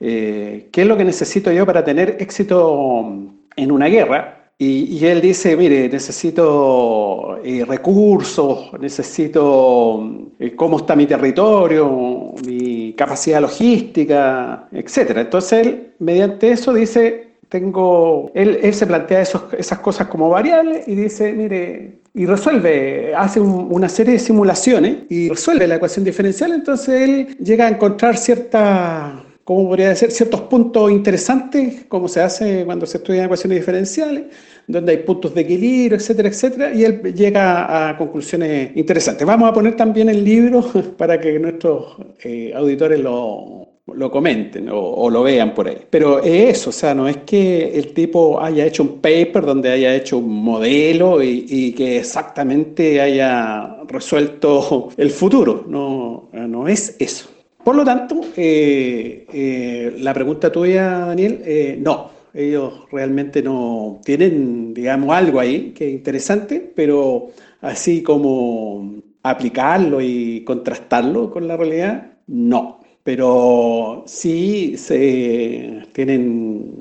eh, ¿qué es lo que necesito yo para tener éxito en una guerra? Y, él dice, mire, necesito eh, recursos, necesito eh, cómo está mi territorio, mi capacidad logística, etc. Entonces él, mediante eso, dice, tengo, él, se plantea esas cosas como variables y dice, mire, y resuelve, hace una serie de simulaciones y resuelve la ecuación diferencial, entonces él llega a encontrar cierta ¿cómo podría ser? Ciertos puntos interesantes, como se hace cuando se estudian ecuaciones diferenciales, donde hay puntos de equilibrio, etcétera, etcétera, y él llega a conclusiones interesantes. Vamos a poner también el libro para que nuestros eh, auditores lo, comenten o, lo vean por ahí. Pero es eso, o sea, no es que el tipo haya hecho un paper donde haya hecho un modelo y, y que exactamente haya resuelto el futuro, no, no es eso. Por lo tanto, eh, eh, la pregunta tuya, Daniel, eh, no, ellos realmente no tienen, digamos, algo ahí que es interesante, pero así como aplicarlo y contrastarlo con la realidad, no. Pero sí se tienen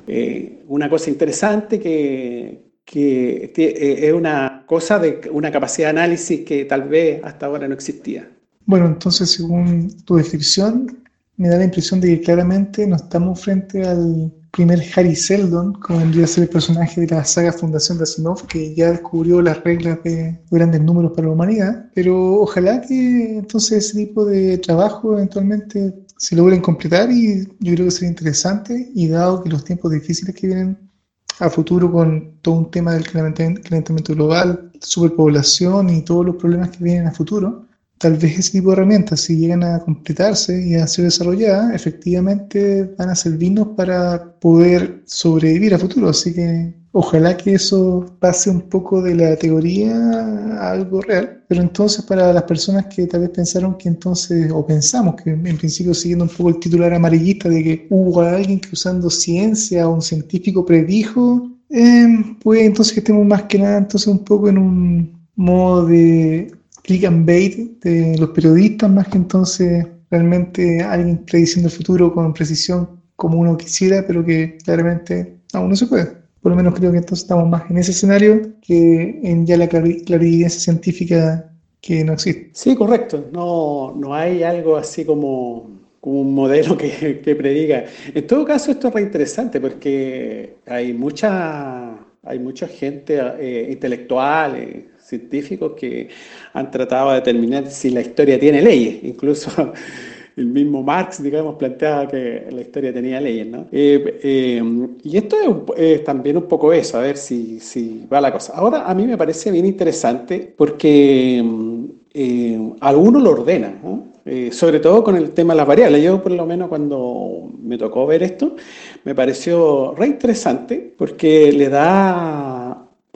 una cosa interesante que, que es una cosa de una capacidad de análisis que tal vez hasta ahora no existía. Bueno, entonces según tu descripción, me da la impresión de que claramente no estamos frente al primer Harry Seldon, como vendría a ser el personaje de la saga Fundación de Asimov, que ya descubrió las reglas de grandes números para la humanidad, pero ojalá que entonces ese tipo de trabajo eventualmente se logren completar y yo creo que sería interesante y dado que los tiempos difíciles que vienen a futuro con todo un tema del calentamiento global, superpoblación y todos los problemas que vienen a futuro, tal vez ese tipo de herramientas, si llegan a completarse y a ser desarrolladas, efectivamente van a servirnos para poder sobrevivir a futuro. Así que ojalá que eso pase un poco de la teoría a algo real. Pero entonces para las personas que tal vez pensaron que entonces, o pensamos que en principio siguiendo un poco el titular amarillista de que hubo alguien que usando ciencia o un científico predijo, eh, pues entonces que estemos más que nada entonces un poco en un modo de click and bait de los periodistas, más que entonces realmente alguien prediciendo el futuro con precisión como uno quisiera, pero que claramente aún no se puede. Por lo menos creo que entonces estamos más en ese escenario que en ya la clarividencia científica que no existe. Sí, correcto. No, no hay algo así como, un modelo que, que, prediga. En todo caso, esto es re interesante porque hay mucha, hay mucha gente eh, intelectual, eh, científicos que han tratado de determinar si la historia tiene leyes. Incluso el mismo Marx, digamos, planteaba que la historia tenía leyes, ¿no? Eh, eh, y esto es, también un poco eso, a ver si, si, va la cosa. Ahora, a mí me parece bien interesante porque eh, algunos lo ordenan, sobre todo con el tema de las variables. Yo, por lo menos, cuando me tocó ver esto, me pareció re interesante porque le da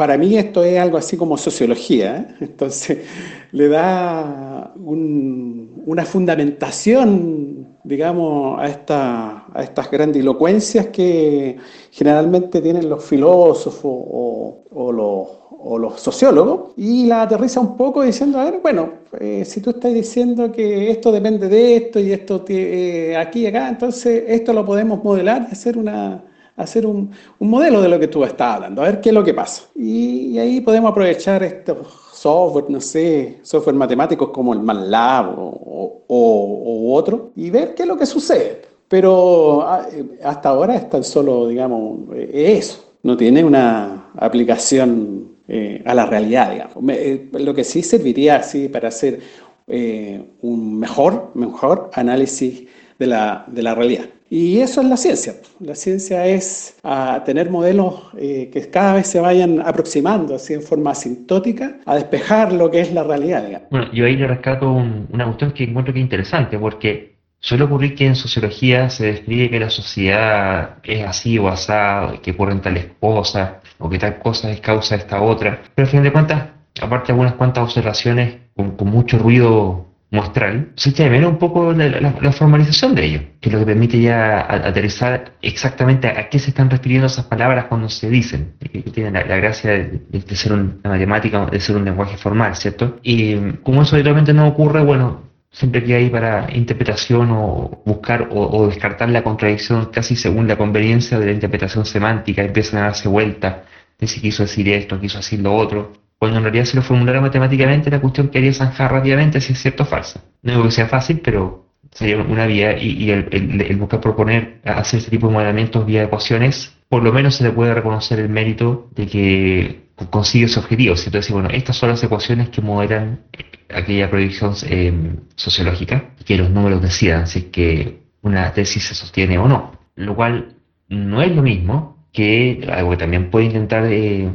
para mí esto es algo así como sociología, ¿eh? entonces le da una fundamentación, digamos, a, esta, a estas grandilocuencias que generalmente tienen los filósofos o, los, sociólogos y la aterriza un poco diciendo, a ver, bueno, eh, si tú estás diciendo que esto depende de esto y esto eh, aquí y acá, entonces esto lo podemos modelar y hacer una hacer un, modelo de lo que tú estás hablando, a ver qué es lo que pasa. Y, ahí podemos aprovechar estos software, no sé, software matemáticos como el MATLAB o, o, otro, y ver qué es lo que sucede. Pero ah, hasta ahora es tan solo, digamos, eso. No tiene una aplicación eh, a la realidad, digamos. Eh, lo que sí serviría así para hacer eh, un mejor, mejor análisis de la, de la realidad. Y eso es la ciencia. La ciencia es a tener modelos eh, que cada vez se vayan aproximando así en forma asintótica a despejar lo que es la realidad. Bueno, yo ahí le rescato una cuestión que encuentro que es interesante, porque suele ocurrir que en sociología se describe que la sociedad es así o asá, que ocurren tales cosas, o que tal cosa es causa de esta otra. Pero al fin de cuentas, aparte de algunas cuantas observaciones con mucho ruido muestral, se echa de menos un poco la, formalización de ello, que es lo que permite ya aterrizar exactamente a, qué se están refiriendo esas palabras cuando se dicen, que, tienen la, gracia de, ser una matemática, de ser un lenguaje formal, ¿cierto? Y como eso habitualmente no ocurre, bueno, siempre que hay para interpretación o buscar o, descartar la contradicción casi según la conveniencia de la interpretación semántica, empiezan a darse vueltas de si quiso decir esto, quiso decir lo otro, cuando en realidad si lo formulara matemáticamente la cuestión quería zanjar rápidamente si es cierto o falsa. No digo que sea fácil, pero sería una vía y, el, buscar proponer hacer este tipo de modelamientos vía ecuaciones, por lo menos se le puede reconocer el mérito de que consigue ese objetivo. Decir, bueno, estas son las ecuaciones que modelan eh, aquella proyección eh, sociológica y que los números decidan si es que una tesis se sostiene o no, lo cual no es lo mismo que algo que también puede intentar eh,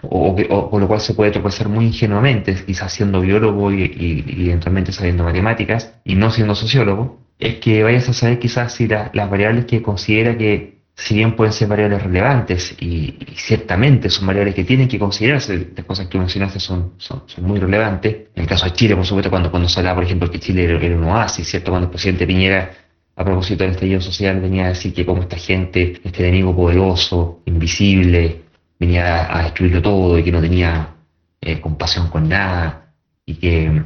o, o, con lo cual se puede tropezar muy ingenuamente, quizás siendo biólogo y, y, eventualmente sabiendo matemáticas y no siendo sociólogo, es que vayas a saber quizás si las variables que considera que, si bien pueden ser variables relevantes y, ciertamente son variables que tienen que considerarse, las cosas que mencionaste son, son, son, muy relevantes. En el caso de Chile, por supuesto, cuando, cuando se hablaba, por ejemplo, que Chile era, un oasis, ¿cierto? Cuando el presidente Piñera a propósito del estallido social venía a decir que como esta gente, este enemigo poderoso, invisible, venía a, destruirlo todo y que no tenía eh, compasión con nada y que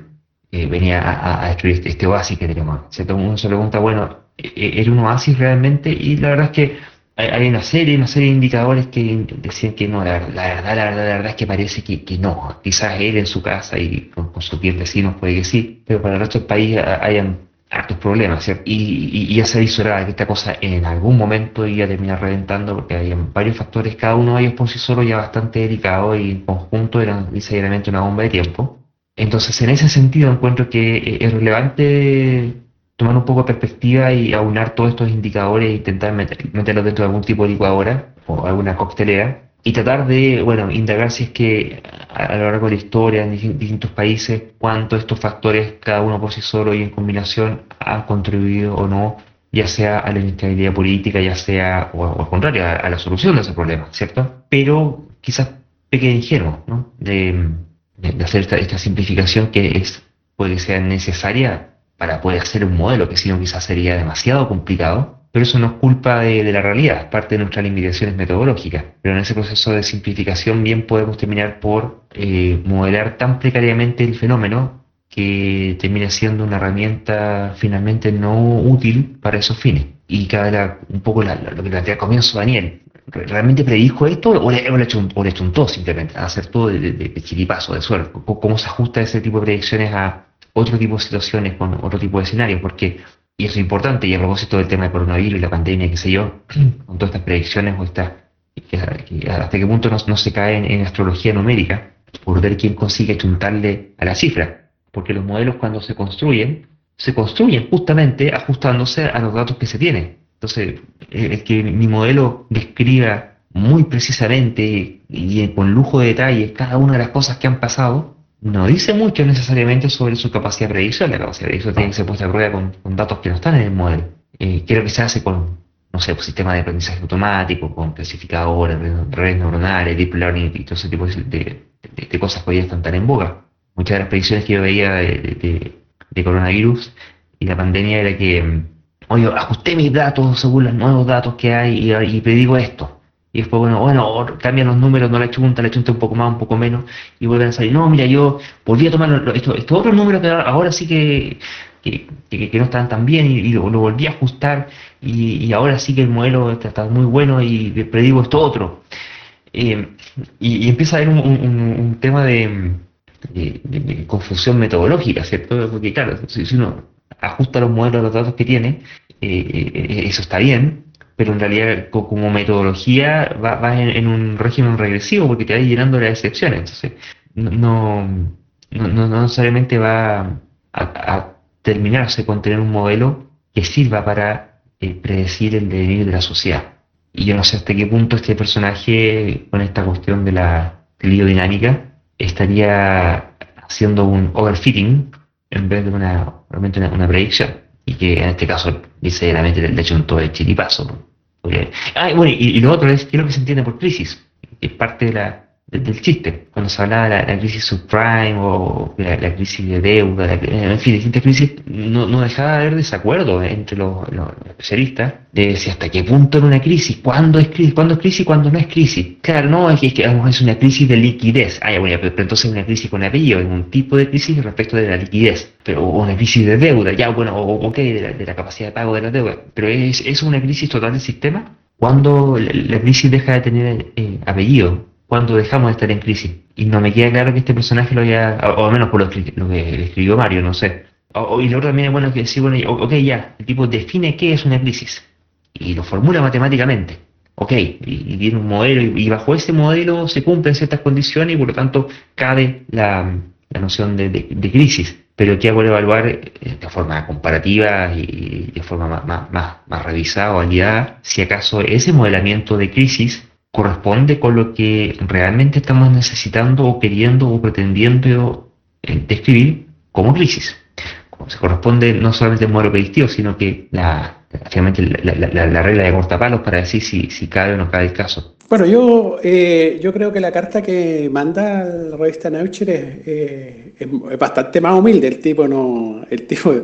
venía a, destruir este, este, oasis que tenemos. Uno se pregunta, bueno, ¿e, e, ¿era un oasis realmente? Y la verdad es que hay, una serie, una serie de indicadores que decían que no, la, verdad, la verdad, la verdad, es que parece que, no. Quizás él en su casa y con, sus pies vecinos puede que sí, pero para el resto del país hayan hartos problemas, ¿cierto? Y, ya se visoraba que esta cosa en algún momento iba a terminar reventando porque había varios factores, cada uno de ellos por sí solo ya bastante delicado y en conjunto eran necesariamente una bomba de tiempo. Entonces, en ese sentido, encuentro que eh, es relevante tomar un poco de perspectiva y aunar todos estos indicadores e intentar meterlos dentro de algún tipo de licuadora o alguna coctelera y tratar de, bueno, indagar si es que a, lo largo de la historia en distintos países, cuánto estos factores, cada uno por sí solo y en combinación, han contribuido o no, ya sea a la inestabilidad política, ya sea, o, al contrario, a, la solución de ese problema, ¿cierto? Pero quizás peque de ingenuo, ¿no? De, de, hacer esta, esta, simplificación que es, puede que sea necesaria para poder hacer un modelo, que si no quizás sería demasiado complicado, pero eso no es culpa de, la realidad, es parte de nuestras limitaciones metodológicas. Pero en ese proceso de simplificación bien podemos terminar por eh, modelar tan precariamente el fenómeno que termina siendo una herramienta finalmente no útil para esos fines. Y cada un poco lo que plantea al comienzo Daniel, ¿realmente predijo esto o le, o le, chuntó simplemente a hacer todo de, de, de, chiripazo, suerte? ¿Cómo se ajusta ese tipo de predicciones a otro tipo de situaciones, con otro tipo de escenarios? Porque, y eso es importante, y a propósito del tema del coronavirus y la pandemia, qué sé yo, con todas estas predicciones o estas, hasta qué punto no, se cae en, astrología numérica por ver quién consigue chuntarle a la cifra. Porque los modelos cuando se construyen, se construyen justamente ajustándose a los datos que se tienen. Entonces, el que mi modelo describa muy precisamente y con lujo de detalles cada una de las cosas que han pasado, no dice mucho necesariamente sobre su capacidad de predicción. La capacidad de predicción tiene que ser puesta a prueba con, datos que no están en el modelo. Eh, creo que se hace con, no sé, pues, sistema de aprendizaje automático, con clasificadores, redes neuronales, deep learning y todo ese tipo de, cosas que hoy están tan en boga. Muchas de las predicciones que yo veía de, de coronavirus y la pandemia era que oye, ajusté mis datos según los nuevos datos que hay y, predigo esto. Y después, bueno, bueno, cambian los números, no le chunta, le chunta un poco más, un poco menos, y vuelven a salir, no, mira, yo volví a tomar estos otros números que ahora sí que, que, no están tan bien y, lo, volví a ajustar y, ahora sí que el modelo está, muy bueno y predigo esto otro. Eh, y, empieza a haber un, tema de, confusión metodológica, ¿cierto? Porque claro, si uno ajusta los modelos a los datos que tiene, eh, eh, eso está bien, pero en realidad como metodología va, en, un régimen regresivo porque te va llenando las excepciones. Entonces, no, no, necesariamente va a, terminarse con tener un modelo que sirva para eh, predecir el devenir de la sociedad. Y yo no sé hasta qué punto este personaje, con esta cuestión de la biodinámica, estaría haciendo un overfitting en vez de una, realmente una, predicción. Y que en este caso, dice le hecho un todo el chiripazo. ah, bueno, y, lo otro es, quiero que se entiende por crisis, es parte de la, del chiste, cuando se hablaba de la, crisis subprime o la, crisis de deuda, en fin, distintas crisis, no, no dejaba de haber desacuerdo entre los, especialistas de si hasta qué punto era una crisis, cuándo es crisis, cuándo es crisis, cuándo no es crisis. Claro, no, es que, es, una crisis de liquidez. Ah, bueno, pero, entonces es una crisis con apellido, es un tipo de crisis respecto de la liquidez, pero una crisis de deuda, ya, bueno, ok, de la, capacidad de pago de la deuda, pero es, es una crisis total del sistema cuando la, crisis deja de tener eh, apellido cuando dejamos de estar en crisis. Y no me queda claro que este personaje lo haya, o, al menos por lo que, lo que escribió Mario, no sé. O, y otro también es bueno que decir, bueno, ok, ya, el tipo define qué es una crisis y lo formula matemáticamente. Ok, y, tiene un modelo y, bajo ese modelo se cumplen ciertas condiciones y por lo tanto cabe la, la noción de, de, crisis. Pero que hago evaluar eh, de forma comparativa y de forma más, más, más, más revisada o validada si acaso ese modelamiento de crisis corresponde con lo que realmente estamos necesitando o queriendo o pretendiendo eh, describir como crisis. Se corresponde no solamente el modelo predictivo, sino que la, la, regla de cortapalos para decir si, si cabe o no cabe el caso. Bueno, yo, eh, yo creo que la carta que manda la revista Nature eh, es, bastante más humilde. El tipo no, el tipo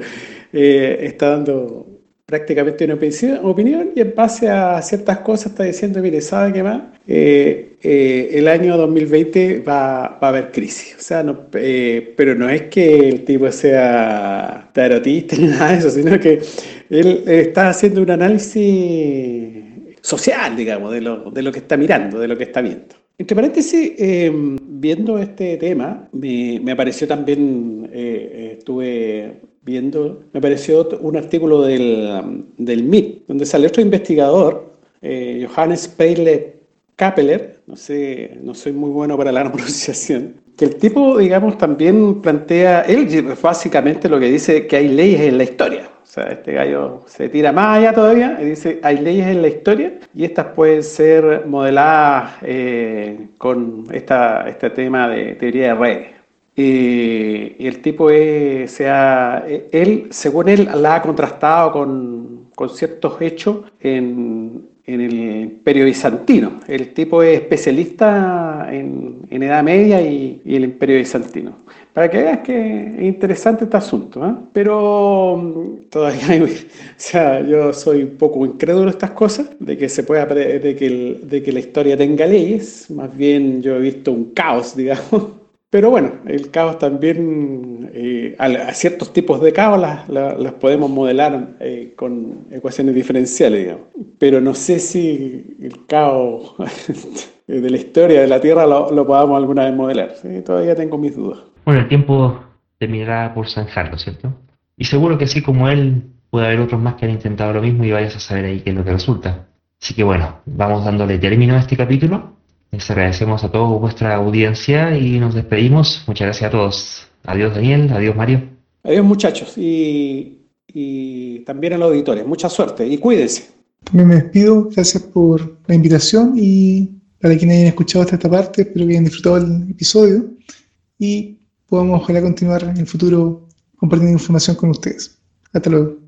está dando prácticamente una opinión y en base a ciertas cosas está diciendo, mire, ¿sabe qué más? Eh, eh, el año 2020 va, va, a haber crisis. O sea, no, eh, pero no es que el tipo sea tarotista ni nada de eso, sino que él está haciendo un análisis social, digamos, de lo, de lo que está mirando, de lo que está viendo. Entre paréntesis, em, viendo este tema, me, me apareció también, estuve viendo, me apareció un artículo del, del MIT, donde sale otro investigador, eh, Johannes Peile Kappeler, no sé, no soy muy bueno para la pronunciación, que el tipo, digamos, también plantea, él básicamente lo que dice que hay leyes en la historia. O sea, este gallo se tira más allá todavía y dice, hay leyes en la historia y estas pueden ser modeladas eh, con esta, este tema de teoría de redes. Y, el tipo es, sea, él, según él, la ha contrastado con, con ciertos hechos en, en, el Imperio Bizantino. El tipo es especialista en, en Edad Media y, y, el Imperio Bizantino. Para que veas que es interesante este asunto. ¿eh? Pero mm, todavía hay, o sea, yo soy un poco incrédulo de estas cosas, de que se pueda de que, el, de que la historia tenga leyes. Más bien yo he visto un caos, digamos pero bueno, el caos también, eh, a, ciertos tipos de caos las, podemos modelar eh, con ecuaciones diferenciales, digamos. Pero no sé si el caos de la historia de la Tierra lo, podamos alguna vez modelar. Todavía tengo mis dudas. Bueno, el tiempo terminará por zanjarlo, ¿cierto? Y seguro que así como él, puede haber otros más que han intentado lo mismo y vayas a saber ahí qué es lo que resulta. Así que bueno, vamos dándole término a este capítulo. Les agradecemos a todos vuestra audiencia y nos despedimos. Muchas gracias a todos. Adiós Daniel, adiós Mario. Adiós muchachos y, y también a los auditores. Mucha suerte y cuídense. También me despido. Gracias por la invitación y para quienes hayan escuchado hasta esta parte, espero que hayan disfrutado el episodio y podamos ojalá continuar en el futuro compartiendo información con ustedes. Hasta luego.